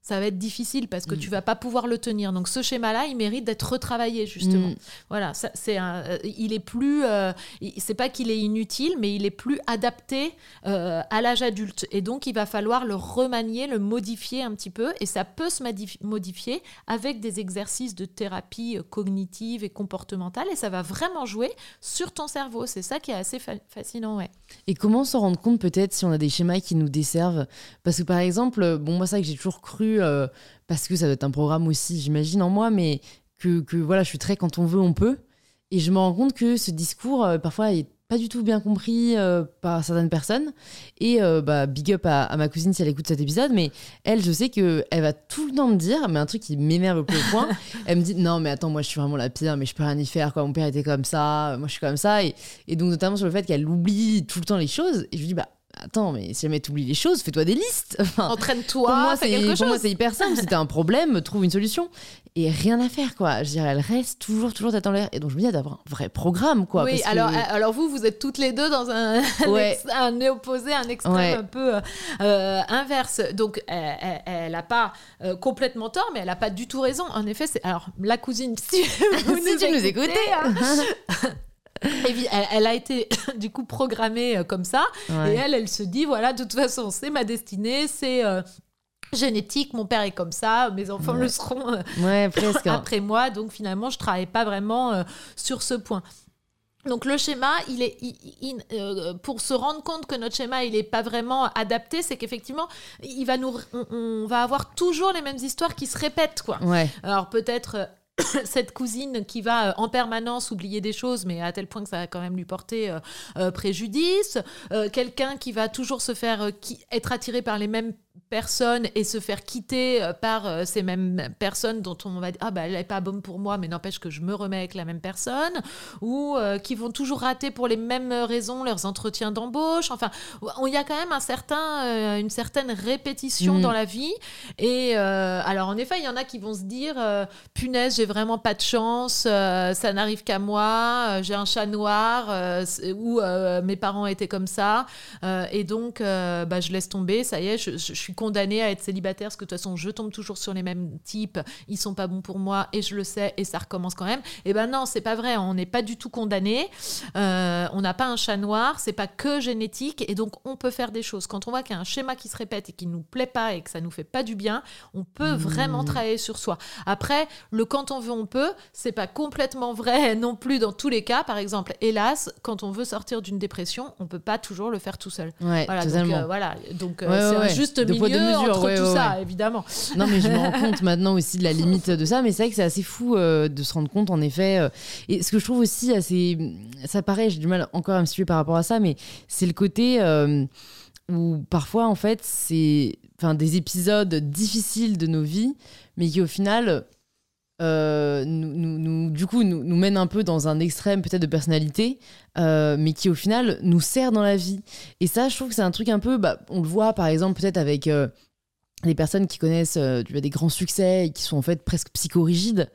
ça va être difficile parce que tu mm. vas pas pouvoir le tenir. Donc ce schéma-là, il mérite d'être retravaillé justement. Mm. Voilà, ça, c'est un, euh, il est plus, euh, c'est pas qu'il est inutile, mais il est plus adapté euh, à l'âge adulte. Et donc il va falloir le remanier, le modifier un petit peu. Et ça peut se modifier avec des exercices de thérapie cognitive et comportementale. Et ça va vraiment jouer sur ton cerveau. C'est ça qui est assez fascinant, ouais. Et comment s'en rendre compte peut-être si on a des schémas qui nous desservent? Parce que par exemple, bon moi ça que j'ai toujours cru euh, parce que ça doit être un programme aussi, j'imagine, en moi, mais que, que, voilà, je suis très quand on veut, on peut. Et je me rends compte que ce discours, euh, parfois, est pas du tout bien compris euh, par certaines personnes. Et bah, big up à, ma cousine si elle écoute cet épisode, mais elle, je sais que elle va tout le temps me dire, mais un truc qui m'énerve au plus point, [LAUGHS] elle me dit non mais attends, moi je suis vraiment la pire, mais je peux rien y faire, quoi. mon père était comme ça, moi je suis comme ça. Et, et donc notamment sur le fait qu'elle oublie tout le temps les choses, et je lui dis bah Attends, mais si jamais tu oublies les choses, fais-toi des listes. Entraîne-toi. Pour moi, c'est hyper simple. Si t'as un problème, trouve une solution. Et rien à faire, quoi. Je dirais, elle reste toujours, toujours tête en l'air. Et donc, je me dis, d'avoir un vrai programme, quoi. Oui, alors, alors vous, vous êtes toutes les deux dans un, [LAUGHS] un, opposé, un extrême un peu euh, inverse. Donc, elle n'a pas euh, complètement tort, mais elle n'a pas du tout raison. En effet, c'est. Alors, la cousine, [LAUGHS] [LAUGHS] si vous nous, écoutez. Hein, [LAUGHS] elle, a été [LAUGHS] du coup programmée euh, comme ça. Et elle, elle se dit voilà, de toute façon, c'est ma destinée, c'est. Euh, génétique, mon père est comme ça, mes enfants le seront ouais, presque. [LAUGHS] après moi, donc finalement je travaille pas vraiment sur ce point. Donc le schéma, il est euh, pour se rendre compte que notre schéma il est pas vraiment adapté, c'est qu'effectivement il va nous on, va avoir toujours les mêmes histoires qui se répètent quoi. Ouais. Alors peut-être euh, [COUGHS] cette cousine qui va euh, en permanence oublier des choses, mais à tel point que ça va quand même lui porter préjudice. Quelqu'un qui va toujours se faire être attiré par les mêmes personnes et se faire quitter euh, par euh, ces mêmes personnes dont on va dire ah bah elle n'est pas bonne pour moi mais n'empêche que je me remets avec la même personne ou euh, qui vont toujours rater pour les mêmes raisons leurs entretiens d'embauche enfin il y a quand même un certain une certaine répétition mm. dans la vie et alors en effet il y en a qui vont se dire punaise j'ai vraiment pas de chance ça n'arrive qu'à moi j'ai un chat noir ou mes parents étaient comme ça et donc bah, je laisse tomber ça y est je, je suis condamnée à être célibataire parce que de toute façon, je tombe toujours sur les mêmes types, ils sont pas bons pour moi et je le sais et ça recommence quand même. Et eh ben non, c'est pas vrai, on n'est pas du tout condamné. Euh, on n'a pas un chat noir, c'est pas que génétique et donc on peut faire des choses. Quand on voit qu'il y a un schéma qui se répète et qui nous plaît pas et que ça nous fait pas du bien, on peut mmh. vraiment travailler sur soi. Après, le quand on veut, on peut, c'est pas complètement vrai [LAUGHS] non plus dans tous les cas. Par exemple, hélas, quand on veut sortir d'une dépression, on peut pas toujours le faire tout seul. voilà, donc, euh, voilà, donc euh, c'est juste milieu de mesure, entre tout ça, évidemment. [LAUGHS] Non, mais je me rends compte maintenant aussi de la limite de ça. Mais c'est vrai que c'est assez fou euh, de se rendre compte, en effet. Euh, et ce que je trouve aussi assez. Ça paraît, j'ai du mal encore à me situer par rapport à ça, mais c'est le côté où parfois, en fait, c'est enfin, des épisodes difficiles de nos vies, mais qui au final. Nous, nous, du coup, nous, mène un peu dans un extrême peut-être de personnalité, mais qui au final nous sert dans la vie. Et ça, je trouve que c'est un truc un peu, bah, on le voit par exemple peut-être avec des personnes qui connaissent euh, des grands succès et qui sont en fait presque psychorigides.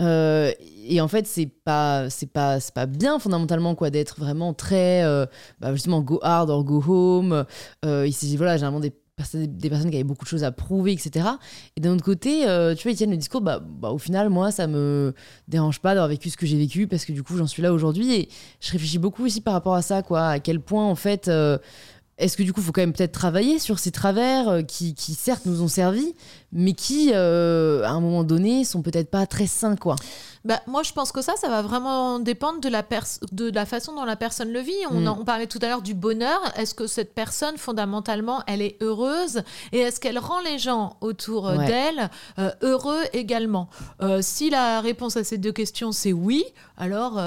Euh, et en fait, c'est pas, c'est pas, c'est pas bien fondamentalement quoi d'être vraiment très, euh, bah, justement, go hard or go home. ici, voilà, généralement des des personnes qui avaient beaucoup de choses à prouver, etc. Et d'un autre côté, tu vois, ils tiennent le discours, bah, bah, au final, moi, ça me dérange pas d'avoir vécu ce que j'ai vécu parce que du coup, j'en suis là aujourd'hui. Et je réfléchis beaucoup aussi par rapport à ça, quoi, à quel point, en fait, est-ce que du coup, il faut quand même peut-être travailler sur ces travers euh, qui, certes nous ont servi, mais qui, euh, à un moment donné, sont peut-être pas très sains, quoi bah, moi, je pense que ça, ça va vraiment dépendre de la, de la façon dont la personne le vit. On, mm. parlait tout à l'heure du bonheur. Est-ce que cette personne, fondamentalement, elle est heureuse Et est-ce qu'elle rend les gens autour euh, d'elle euh, heureux également? Euh, Si la réponse à ces deux questions, c'est oui, alors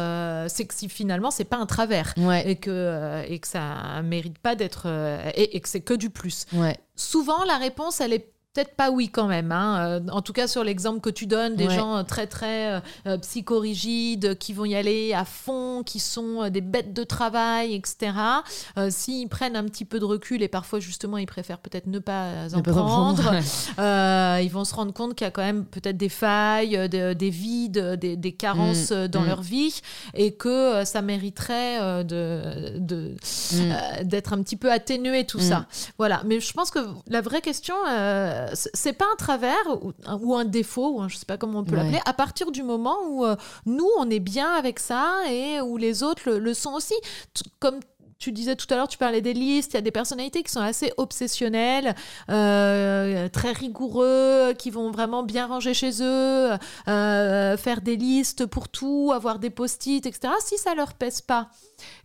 c'est que si finalement, c'est pas un travers. Et, que, et que ça mérite pas d'être. Et, et, que c'est que du plus. Souvent, la réponse, elle est Peut-être pas oui quand même. Hein. Euh, en tout cas sur l'exemple que tu donnes, des gens euh, très très euh, psychorigides qui vont y aller à fond, qui sont des bêtes de travail, etc. S'ils prennent un petit peu de recul et parfois justement ils préfèrent peut-être ne pas en prendre, ils vont se rendre compte qu'il y a quand même peut-être des failles, des vides, des, carences mm, dans mm. leur vie et que ça mériterait de, mm. d'être un petit peu atténué tout ça. Voilà. Mais je pense que la vraie question c'est pas un travers ou, un défaut, ou je sais pas comment on peut l'appeler, à partir du moment où euh, nous, on est bien avec ça et où les autres le, sont aussi. comme tu disais tout à l'heure, tu parlais des listes, il y a des personnalités qui sont assez obsessionnelles, euh, très rigoureux, qui vont vraiment bien ranger chez eux, euh, faire des listes pour tout, avoir des post-it, etc. Si ça leur pèse pas,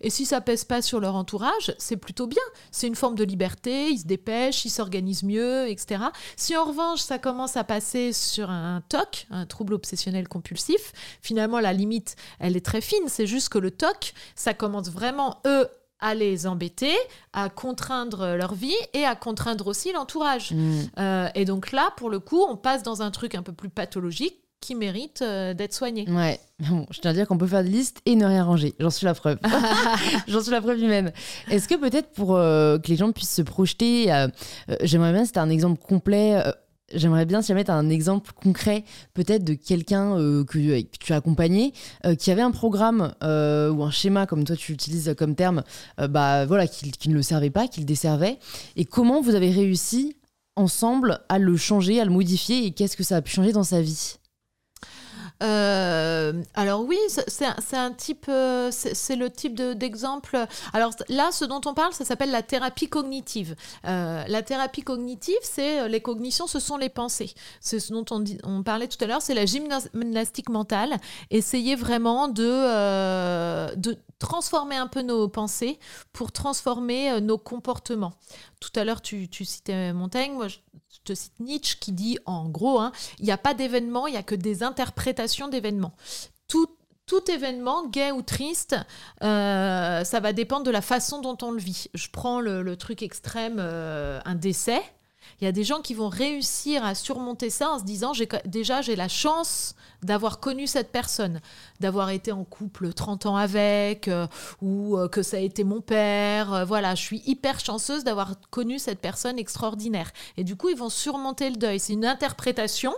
et si ça pèse pas sur leur entourage, c'est plutôt bien. C'est une forme de liberté, ils se dépêchent, ils s'organisent mieux, etc. Si en revanche ça commence à passer sur un TOC, un trouble obsessionnel compulsif, finalement la limite, elle est très fine. C'est juste que le TOC, ça commence vraiment, eux, à les embêter, à contraindre leur vie et à contraindre aussi l'entourage. Mm. Euh, et donc là, pour le coup, on passe dans un truc un peu plus pathologique qui mérite euh, d'être soigné. Ouais, [LAUGHS] bon, je tiens à dire qu'on peut faire des listes et ne rien ranger. J'en suis la preuve. [LAUGHS] [LAUGHS] J'en suis la preuve humaine. Est-ce que peut-être pour euh, que les gens puissent se projeter, j'aimerais bien, c'était un exemple complet J'aimerais bien si jamais tu as un exemple concret, peut-être de quelqu'un euh, que, tu as accompagné, euh, qui avait un programme euh, ou un schéma, comme toi tu utilises comme terme, bah, voilà, qui, qui, ne le servait pas, qui le desservait, et comment vous avez réussi ensemble à le changer, à le modifier, et qu'est-ce que ça a pu changer dans sa vie? Euh, alors oui, c'est un, type, euh, c'est le type d'exemple. alors là, ce dont on parle, ça s'appelle la thérapie cognitive. Euh, la thérapie cognitive, c'est les cognitions, ce sont les pensées. C'est ce dont on, parlait tout à l'heure, c'est la gymnastique mentale. Essayer vraiment de, transformer un peu nos pensées pour transformer nos comportements. Tout à l'heure, tu, citais Montaigne. Moi, te cite Nietzsche qui dit en gros, hein, il n'y a pas d'événement, il n'y a que des interprétations d'événements. Tout, tout événement, gay ou triste, euh, ça va dépendre de la façon dont on le vit. Je prends le, truc extrême, euh, un décès. Il y a des gens qui vont réussir à surmonter ça en se disant déjà j'ai la chance d'avoir connu cette personne, d'avoir été en couple 30 ans avec, euh, ou euh, que ça a été mon père. Euh, voilà, je suis hyper chanceuse d'avoir connu cette personne extraordinaire. Et du coup, ils vont surmonter le deuil. C'est une interprétation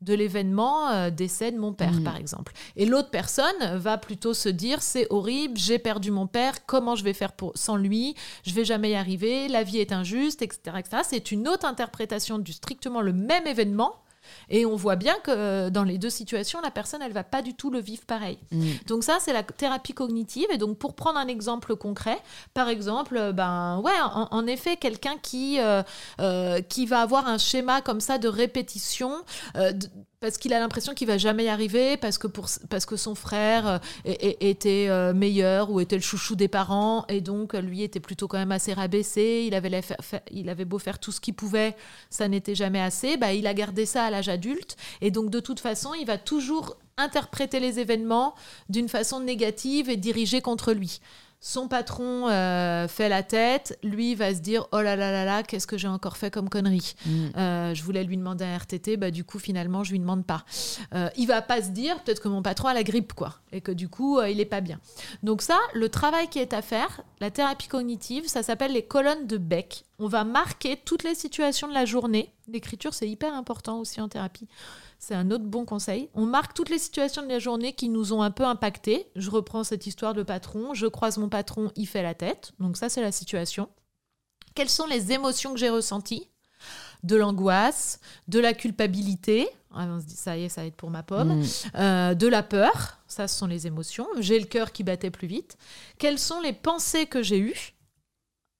de l'événement décès de mon père, mmh. par exemple. Et l'autre personne va plutôt se dire c'est horrible, j'ai perdu mon père, comment je vais faire pour, sans lui, je vais jamais y arriver, la vie est injuste, etc. etc. C'est une autre interprétation du strictement le même événement et on voit bien que euh, dans les deux situations, la personne, elle va pas du tout le vivre pareil. Mm. Donc ça, c'est la thérapie cognitive. Et donc pour prendre un exemple concret, par exemple, euh, ben ouais, en, effet, quelqu'un qui euh, qui va avoir un schéma comme ça de répétition, parce qu'il a l'impression qu'il va jamais y arriver, parce que, pour, parce que son frère était meilleur ou était le chouchou des parents, et donc lui était plutôt quand même assez rabaissé, il avait, il avait beau faire tout ce qu'il pouvait, ça n'était jamais assez, bah, il a gardé ça à l'âge adulte, et donc de toute façon, il va toujours interpréter les événements d'une façon négative et dirigée contre lui son patron euh, fait la tête, lui va se dire oh là là là là, qu'est-ce que j'ai encore fait comme connerie mm. euh, Je voulais lui demander un RTT, bah du coup finalement je lui demande pas. Euh, il va pas se dire peut-être que mon patron a la grippe quoi, et que du coup il est pas bien. Donc ça, le travail qui est à faire, la thérapie cognitive, ça s'appelle les colonnes de Beck. On va marquer toutes les situations de la journée. L'écriture c'est hyper important aussi en thérapie c'est un autre bon conseil. On marque toutes les situations de la journée qui nous ont un peu impacté. Je reprends cette histoire de patron. Je croise mon patron, il fait la tête. Donc ça, c'est la situation. Quelles sont les émotions que j'ai ressenties? De l'angoisse, de la culpabilité. Ah, on se dit, ça y est, ça va être pour ma pomme. Mm. Euh, de la peur. Ça, ce sont les émotions. J'ai le cœur qui battait plus vite. Quelles sont les pensées que j'ai eues?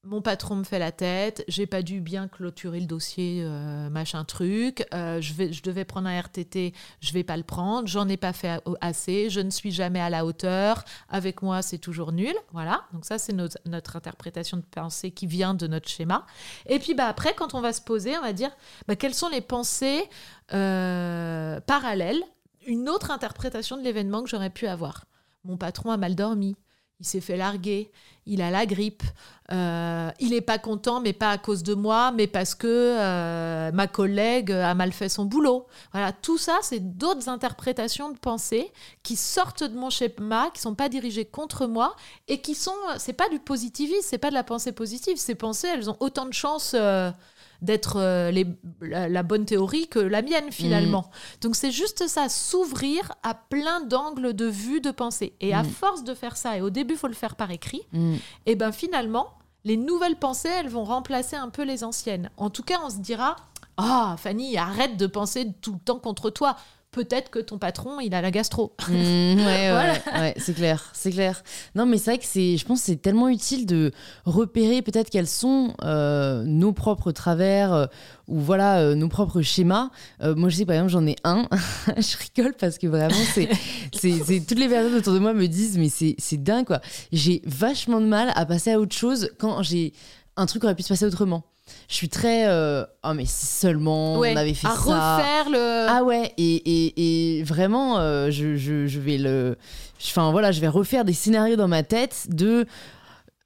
Mon patron me fait la tête, j'ai pas dû bien clôturer le dossier, euh, machin truc, euh, je, vais, devais prendre un RTT, je vais pas le prendre, j'en ai pas fait assez, je ne suis jamais à la hauteur, avec moi c'est toujours nul, voilà. Donc ça c'est notre, interprétation de pensée qui vient de notre schéma. Et puis bah après quand on va se poser, on va dire bah, quelles sont les pensées euh, parallèles, une autre interprétation de l'événement que j'aurais pu avoir? Mon patron a mal dormi, il s'est fait larguer, il a la grippe, euh, il n'est pas content, mais pas à cause de moi, mais parce que euh, ma collègue a mal fait son boulot. Voilà, tout ça, c'est d'autres interprétations de pensée qui sortent de mon schéma, qui sont pas dirigées contre moi et qui sont, c'est pas du positivisme, c'est pas de la pensée positive. Ces pensées, elles ont autant de chances. Euh, d'être euh, la, bonne théorie que la mienne finalement. Mm. Donc c'est juste ça, s'ouvrir à plein d'angles de vue, de pensée. Et à mm. force de faire ça, et au début il faut le faire par écrit, mm. et ben finalement les nouvelles pensées elles vont remplacer un peu les anciennes. En tout cas on se dira ah Fanny arrête de penser tout le temps contre toi peut-être que ton patron, il a la gastro. [LAUGHS] Mmh, ouais, ouais, c'est clair, c'est clair. Non, mais c'est vrai que c'est, je pense, que c'est tellement utile de repérer peut-être quels sont euh, nos propres travers euh, ou voilà euh, nos propres schémas. moi, je sais par exemple, j'en ai un. [LAUGHS] je rigole parce que vraiment, c'est, c'est, toutes les personnes autour de moi me disent, mais c'est, c'est dingue quoi. J'ai vachement de mal à passer à autre chose quand j'ai un truc aurait pu se passer autrement je suis très euh, oh mais seulement on avait fait à ça. refaire le ah ouais et, et, et vraiment euh, je, je, je, vais le enfin voilà je vais refaire des scénarios dans ma tête de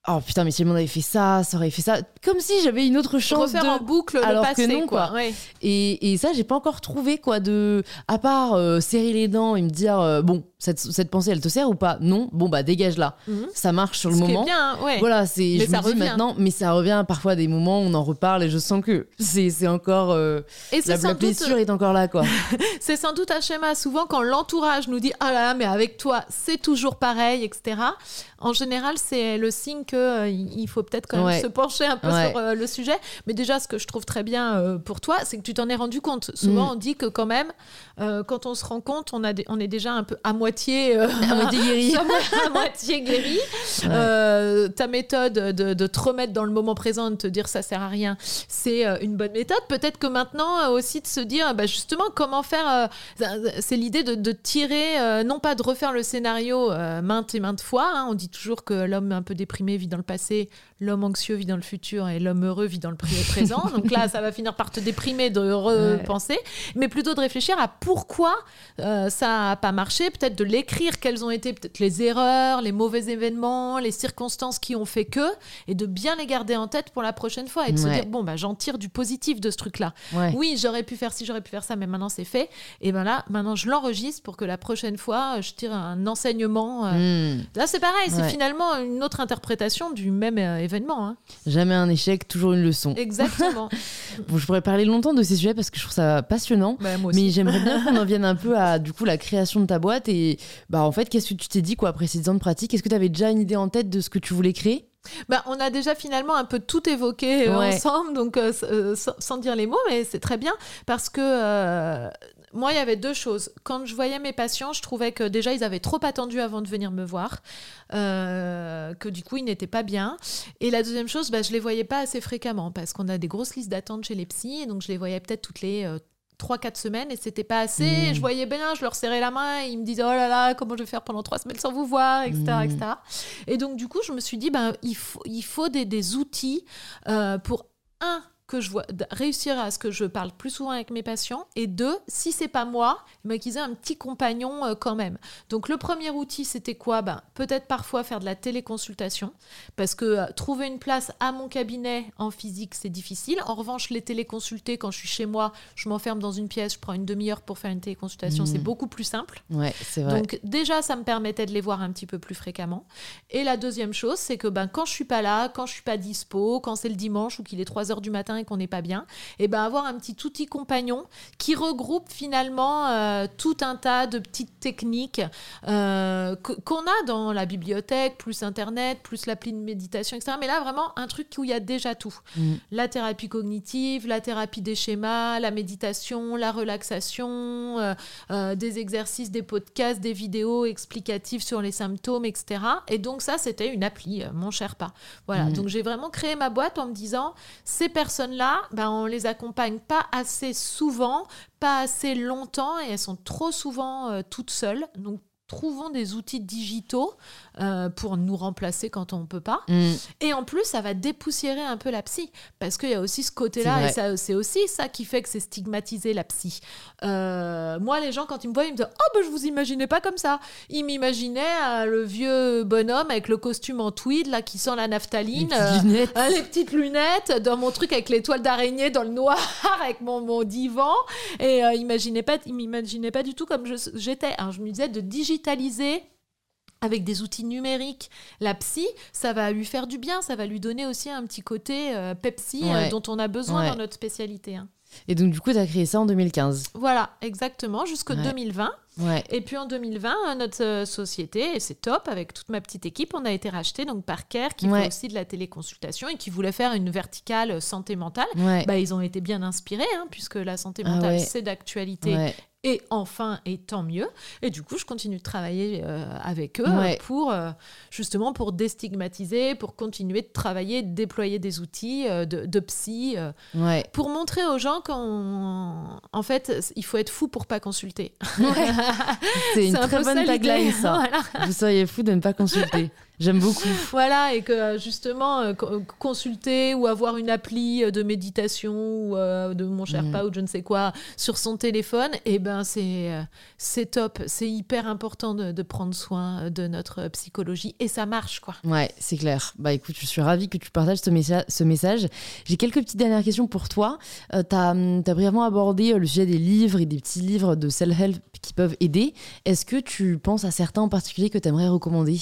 Oh putain, mais si le monde avait fait ça, ça aurait fait ça. Comme si j'avais une autre chance Refaire de. en boucle Alors le passé, que non, quoi. Et, et, ça, j'ai pas encore trouvé, quoi, de. À part euh, serrer les dents et me dire, bon, cette, cette, pensée, elle te sert ou pas? Non, bon bah dégage-la. Mhm. Ça marche sur le moment. bien, ouais. Voilà, c'est. Je ça me dis maintenant, mais ça revient parfois à des moments où on en reparle et je sens que c'est encore. Euh, et la, la blessure est encore là, quoi. [LAUGHS] c'est sans doute un schéma. Souvent, quand l'entourage nous dit ah là là, mais avec toi, c'est toujours pareil, etc. En général, c'est le signe qu'il il faut peut-être quand même Ouais. se pencher un peu Ouais. sur euh, le sujet. Mais déjà, ce que je trouve très bien euh, pour toi, c'est que tu t'en es rendu compte. Souvent, Mm. on dit que quand même, euh, quand on se rend compte, on, a on est déjà un peu à moitié, euh, À moitié guéri. [LAUGHS] à mo- à moitié guéri. Euh, ta méthode de, de te remettre dans le moment présent, de te dire ça sert à rien, c'est euh, une bonne méthode. Peut-être que maintenant euh, aussi de se dire, bah, justement, comment faire. euh, c'est l'idée de, de tirer, euh, non pas de refaire le scénario euh, maintes et maintes fois. hein. On dit toujours que l'homme un peu déprimé vit dans le passé, l'homme anxieux vit dans le futur et l'homme heureux vit dans le pré- [LAUGHS] présent. Donc là, ça va finir par te déprimer de repenser, mais plutôt de réfléchir à pourquoi euh, ça n'a pas marché, peut-être de l'écrire, quelles ont été peut-être les erreurs, les mauvais événements, les circonstances qui ont fait que, et de bien les garder en tête pour la prochaine fois et de se dire, bon, bah, j'en tire du positif de ce truc-là. Ouais. Oui, j'aurais pu faire ci, j'aurais pu faire ça, mais maintenant c'est fait. Et ben là, maintenant je l'enregistre pour que la prochaine fois, je tire un enseignement. euh. Hmm. Là, c'est pareil, c'est finalement une autre interprétation du même euh, événement. hein. Jamais un échec, toujours une leçon. Exactement. [LAUGHS] Bon, je pourrais parler longtemps de ces sujets parce que je trouve ça passionnant. Bah. Mais j'aimerais bien [LAUGHS] qu'on en vienne un peu à du coup la création de ta boîte et bah en fait qu'est-ce que tu t'es dit quoi après ces ans de pratique? Est-ce que tu avais déjà une idée en tête de ce que tu voulais créer? Bah, on a déjà finalement un peu tout évoqué euh, Ouais. ensemble, donc euh, euh, sans, sans dire les mots, mais c'est très bien parce que euh, moi, il y avait deux choses. Quand je voyais mes patients, je trouvais que déjà ils avaient trop attendu avant de venir me voir, euh, que du coup ils n'étaient pas bien. Et la deuxième chose, bah, je les voyais pas assez fréquemment parce qu'on a des grosses listes d'attente chez les psys, et donc je les voyais peut-être toutes les euh, 3-4 semaines et c'était pas assez. Mmh. Je voyais bien, je leur serrais la main et ils me disaient oh là là, comment je vais faire pendant 3 semaines sans vous voir, etc. Mmh. etc. Et donc, du coup, je me suis dit, ben, il faut, il faut des, des outils euh, pour, un, que je vois, réussir à ce que je parle plus souvent avec mes patients, et deux, si c'est pas moi, mais qu'ils aient un petit compagnon euh, quand même. Donc, le premier outil, c'était quoi? Ben, Peut-être parfois faire de la téléconsultation, parce que euh, trouver une place à mon cabinet en physique, c'est difficile. En revanche, les téléconsulter, quand je suis chez moi, je m'enferme dans une pièce, je prends une demi-heure pour faire une téléconsultation, Mmh. c'est beaucoup plus simple. Ouais, c'est vrai. Donc déjà, ça me permettait de les voir un petit peu plus fréquemment. Et la deuxième chose, c'est que ben, quand je suis pas là, quand je suis pas dispo, quand c'est le dimanche ou qu'il est 3 heures du matin et qu'on n'est pas bien, et ben avoir un petit outil compagnon qui regroupe finalement euh, tout un tas de petites techniques euh, qu'on a dans la bibliothèque, plus Internet, plus l'appli de méditation, etc. Mais là, vraiment, un truc où il y a déjà tout Mm. la thérapie cognitive, la thérapie des schémas, la méditation, la relaxation, euh, des exercices, des podcasts, des vidéos explicatives sur les symptômes, etc. Et donc ça, c'était une appli, mon cher pas. Voilà, Mhm. donc j'ai vraiment créé ma boîte en me disant, ces personnes-là, ben, on les accompagne pas assez souvent, pas assez longtemps, et elles sont trop souvent euh, toutes seules. Donc trouvons des outils digitaux euh, pour nous remplacer quand on ne peut pas. Mm. Et en plus, ça va dépoussiérer un peu la psy. Parce qu'il y a aussi ce côté-là, et ça, c'est aussi ça qui fait que c'est stigmatisé la psy. Euh, moi, les gens, quand ils me voient, ils me disent Oh, ben, je vous imaginais pas comme ça. Ils m'imaginaient euh, le vieux bonhomme avec le costume en tweed, là, qui sent la Les naphtaline. petites lunettes. euh, les petites lunettes dans mon truc avec les toiles d'araignée dans le noir [LAUGHS] avec mon, mon divan et euh, imaginez pas il m'imaginait pas du tout comme je- j'étais Alors, je me disais de digitaliser avec des outils numériques la psy ça va lui faire du bien ça va lui donner aussi un petit côté euh, Pepsi euh, dont on a besoin Ouais. dans notre spécialité hein. Et donc du coup tu as créé ça en 2015. voilà exactement jusqu'en Ouais. 2020 Ouais. et puis en 2020, euh, notre société, et c'est top, avec toute ma petite équipe, on a été racheté donc par Care, qui Ouais. fait aussi de la téléconsultation et qui voulait faire une verticale santé mentale. Bah, ils ont été bien inspirés, hein, puisque la santé Ah mentale, c'est d'actualité. Ouais. Et enfin, et tant mieux. Et du coup, je continue de travailler euh, avec eux Ouais. pour euh, justement pour déstigmatiser, pour continuer de travailler, de déployer des outils euh, de, de psy, Ouais. pour montrer aux gens qu'en en fait, il faut être fou pour pas consulter. [LAUGHS] C'est une un très bonne tagline ça. [LAUGHS] Voilà. Vous seriez fou de ne pas consulter. J'aime beaucoup. Voilà, et que euh, justement, euh, co- consulter ou avoir une appli euh, de méditation ou euh, de mon Sherpa Mm. ou je ne sais quoi sur son téléphone, et ben c'est euh, c'est top. C'est hyper important de, de prendre soin de notre psychologie et ça marche, quoi. Ouais, c'est clair. Bah écoute, je suis ravie que tu partages ce, messa- ce message. J'ai quelques petites dernières questions pour toi. Euh, tu as, brièvement abordé euh, le sujet des livres et des petits livres de self-help qui peuvent aider. Est-ce que tu penses à certains en particulier que tu aimerais recommander?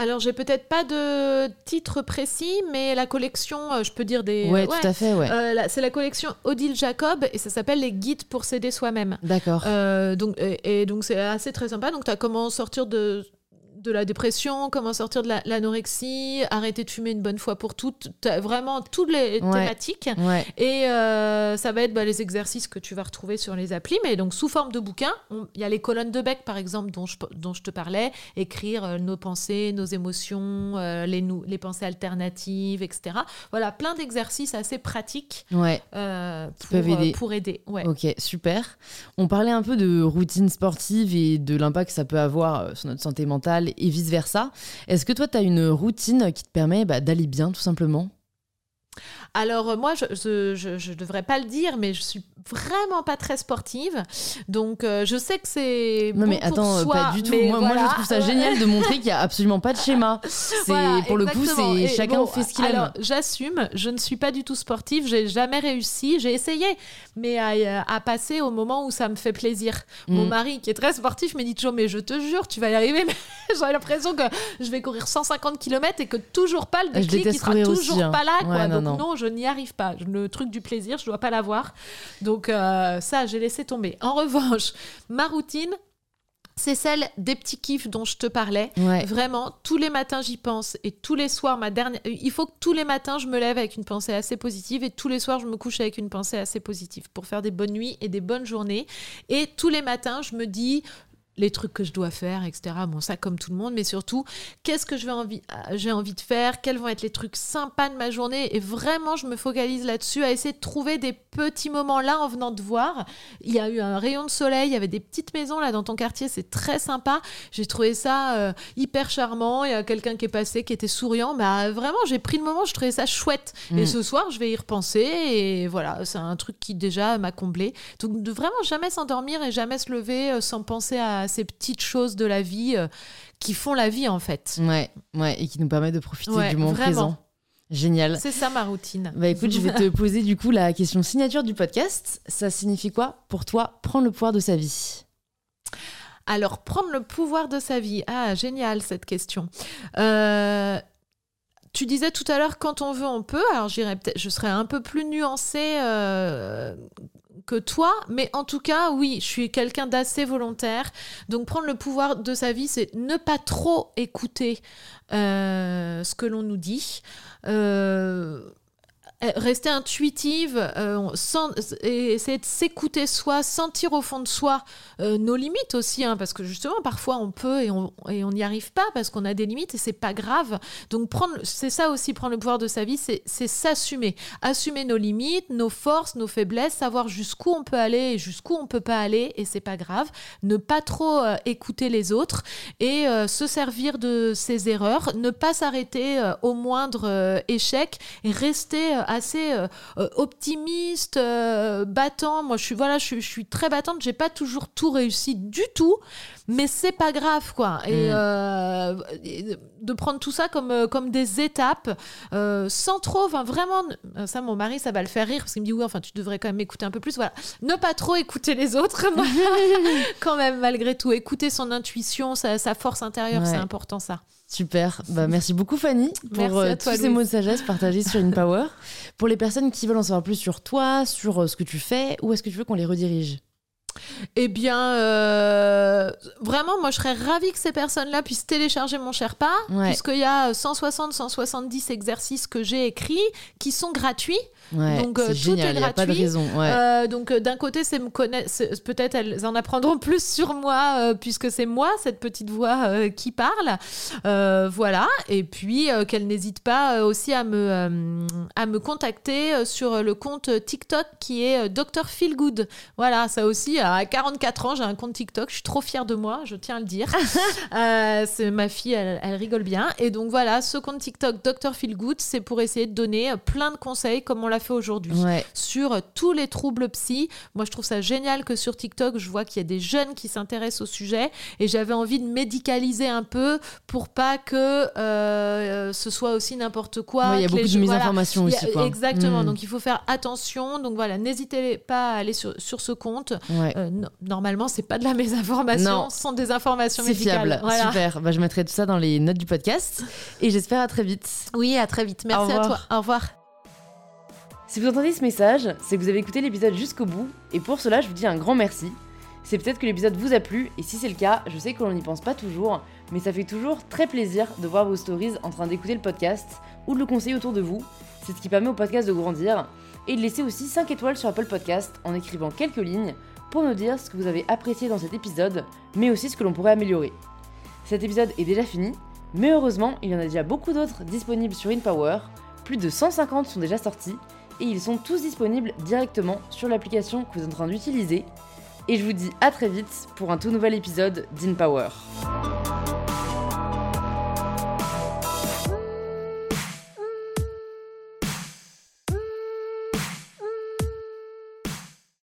Alors, j'ai peut-être pas de titre précis, mais la collection, euh, je peux dire des. Ouais, tout à fait, ouais. Euh, c'est la collection Odile Jacob et ça s'appelle Les guides pour s'aider soi-même. D'accord. Euh, donc, et, et donc c'est assez très sympa. Donc tu as comment sortir de de la dépression, comment sortir de la- l'anorexie, arrêter de fumer une bonne fois pour toutes, vraiment toutes les Ouais. thématiques. Ouais. Et euh, ça va être bah, les exercices que tu vas retrouver sur les applis, mais donc sous forme de bouquin. On- Il y a les colonnes de bec, par exemple, dont je, dont je te parlais, écrire euh, nos pensées, nos émotions, euh, les, nou- les pensées alternatives, etc. Voilà, plein d'exercices assez pratiques Ouais. pour, peuvent aider. pour aider. Ok, super. On parlait un peu de routine sportive et de l'impact que ça peut avoir sur notre santé mentale et vice-versa. Est-ce que toi, tu as une routine qui te permet bah, d'aller bien, tout simplement? Alors euh, moi, je, je devrais pas le dire, mais je suis vraiment pas très sportive, donc euh, je sais que c'est Non, bon mais attends, euh, soi, pas du tout. Moi, moi, je trouve ça génial de montrer qu'il n'y a absolument pas de schéma. [LAUGHS] C'est Voilà, Pour le coup, c'est chacun bon, fait ce qu'il Alors, aime. j'assume, je ne suis pas du tout sportive, j'ai jamais réussi, j'ai essayé, mais à, à passer au moment où ça me fait plaisir. Mon Mm. mari, qui est très sportif, me dit toujours, mais je te jure, tu vas y arriver, [LAUGHS] j'ai l'impression que je vais courir 150 km et que toujours pas le déclic, il sera toujours aussi, hein. pas là, quoi. Ouais, non, Donc non. non, je n'y arrive pas. Le truc du plaisir, je dois pas l'avoir. Donc euh, ça, j'ai laissé tomber. En revanche, ma routine, c'est celle des petits kiffs dont je te parlais. Ouais. Vraiment, tous les matins j'y pense et tous les soirs, ma dernière. Il faut que tous les matins je me lève avec une pensée assez positive et tous les soirs je me couche avec une pensée assez positive pour faire des bonnes nuits et des bonnes journées. Et tous les matins je me dis les trucs que je dois faire, etc. Bon, ça comme tout le monde, mais surtout, qu'est-ce que je vais envie, j'ai envie de faire, quels vont être les trucs sympas de ma journée. Et vraiment, je me focalise là-dessus, à essayer de trouver des petits moments là en venant te voir. Il y a eu un rayon de soleil, il y avait des petites maisons là dans ton quartier, c'est très sympa. J'ai trouvé ça euh, hyper charmant. Il y a quelqu'un qui est passé qui était souriant. Bah vraiment, j'ai pris le moment, je trouvais ça chouette. Et Mm. ce soir, je vais y repenser. Et voilà, c'est un truc qui déjà m'a comblé. Donc de vraiment jamais s'endormir et jamais se lever euh, sans penser à ces petites choses de la vie euh, qui font la vie en fait. Ouais, ouais, et qui nous permet de profiter Ouais, du moment vraiment. présent. Génial. C'est ça ma routine. Bah écoute, je vais te [LAUGHS] poser du coup la question signature du podcast. Ça signifie quoi pour toi prendre le pouvoir de sa vie? Alors, prendre le pouvoir de sa vie. Ah, génial cette question. Euh, tu disais tout à l'heure, quand on veut, on peut. Alors, j'irais peut-être, je serais un peu plus nuancée euh, que toi, mais en tout cas, oui, je suis quelqu'un d'assez volontaire. Donc, prendre le pouvoir de sa vie, c'est ne pas trop écouter euh, ce que l'on nous dit. Euh, rester intuitive, euh, sans, essayer de s'écouter soi, sentir au fond de soi euh, nos limites aussi, hein, parce que justement parfois on peut et on et n'y arrive pas parce qu'on a des limites et c'est pas grave. Donc prendre, c'est ça aussi prendre le pouvoir de sa vie, c'est s'assumer, assumer nos limites, nos forces, nos faiblesses, savoir jusqu'où on peut aller et jusqu'où on peut pas aller et c'est pas grave. Ne pas trop euh, écouter les autres et euh, se servir de ses erreurs, ne pas s'arrêter euh, au moindre euh, échec et rester euh, assez euh, euh, optimiste, euh, battant. Moi, je suis voilà, je, je suis très battante. J'ai pas toujours tout réussi du tout, mais c'est pas grave, quoi. Et Mm. et de prendre tout ça comme comme des étapes, sans trop, enfin vraiment. Ça, mon mari, ça va le faire rire parce qu'il me dit oui, enfin, tu devrais quand même écouter un peu plus. Voilà, ne pas trop écouter les autres, [LAUGHS] quand même, malgré tout. Écouter son intuition, sa, sa force intérieure, Ouais. c'est important, ça. Super. Bah, merci beaucoup Fanny pour euh, toi, tous ces mots de sagesse partagés sur InPower. [LAUGHS] pour les personnes qui veulent en savoir plus sur toi, sur euh, ce que tu fais, où est-ce que tu veux qu'on les redirige? Eh bien, euh, vraiment, moi, je serais ravie que ces personnes-là puissent télécharger mon Sherpa, Ouais. puisqu'il y a 160, 170 exercices que j'ai écrits qui sont gratuits. Ouais, Donc, euh, tout génial, est il n'y a pas de gratuit. raison. Ouais. Euh, donc, euh, d'un côté, c'est me connaître, peut-être elles en apprendront [LAUGHS] plus sur moi, puisque c'est moi, cette petite voix qui parle. Voilà. Et puis, qu'elles n'hésitent pas aussi à me, à me contacter sur le compte TikTok qui est Dr. Feelgood. Voilà, ça aussi, à 44 ans, j'ai un compte TikTok. Je suis trop fière de moi, je tiens à le dire. [LAUGHS] C'est ma fille, elle, elle rigole bien. Et donc, voilà, ce compte TikTok Dr. Feelgood, c'est pour essayer de donner plein de conseils comme on l'a fait aujourd'hui Ouais. sur tous les troubles psy. Moi, je trouve ça génial que sur TikTok, je vois qu'il y a des jeunes qui s'intéressent au sujet et j'avais envie de médicaliser un peu pour pas que euh, ce soit aussi n'importe quoi. Ouais, il y a beaucoup de gens- mise voilà. aussi. quoi. Exactement, Mm. donc il faut faire attention. Donc voilà, n'hésitez pas à aller sur, sur ce compte. Ouais. Euh, no- normalement, c'est pas de la mésinformation, Non. ce sont des informations C'est médicales. fiable, Voilà. super. Bah, je mettrai tout ça dans les notes du podcast et j'espère à très vite. Oui, à très vite. Merci à toi. Au revoir. Si vous entendez ce message, c'est que vous avez écouté l'épisode jusqu'au bout, et pour cela, je vous dis un grand merci. C'est peut-être que l'épisode vous a plu, et si c'est le cas, je sais que l'on n'y pense pas toujours, mais ça fait toujours très plaisir de voir vos stories en train d'écouter le podcast ou de le conseiller autour de vous. C'est ce qui permet au podcast de grandir et de laisser aussi 5 étoiles sur Apple Podcast en écrivant quelques lignes pour nous dire ce que vous avez apprécié dans cet épisode, mais aussi ce que l'on pourrait améliorer. Cet épisode est déjà fini, mais heureusement, il y en a déjà beaucoup d'autres disponibles sur InPower. Plus de 150 sont déjà sortis et ils sont tous disponibles directement sur l'application que vous êtes en train d'utiliser. Et je vous dis à très vite pour un tout nouvel épisode d'InPower.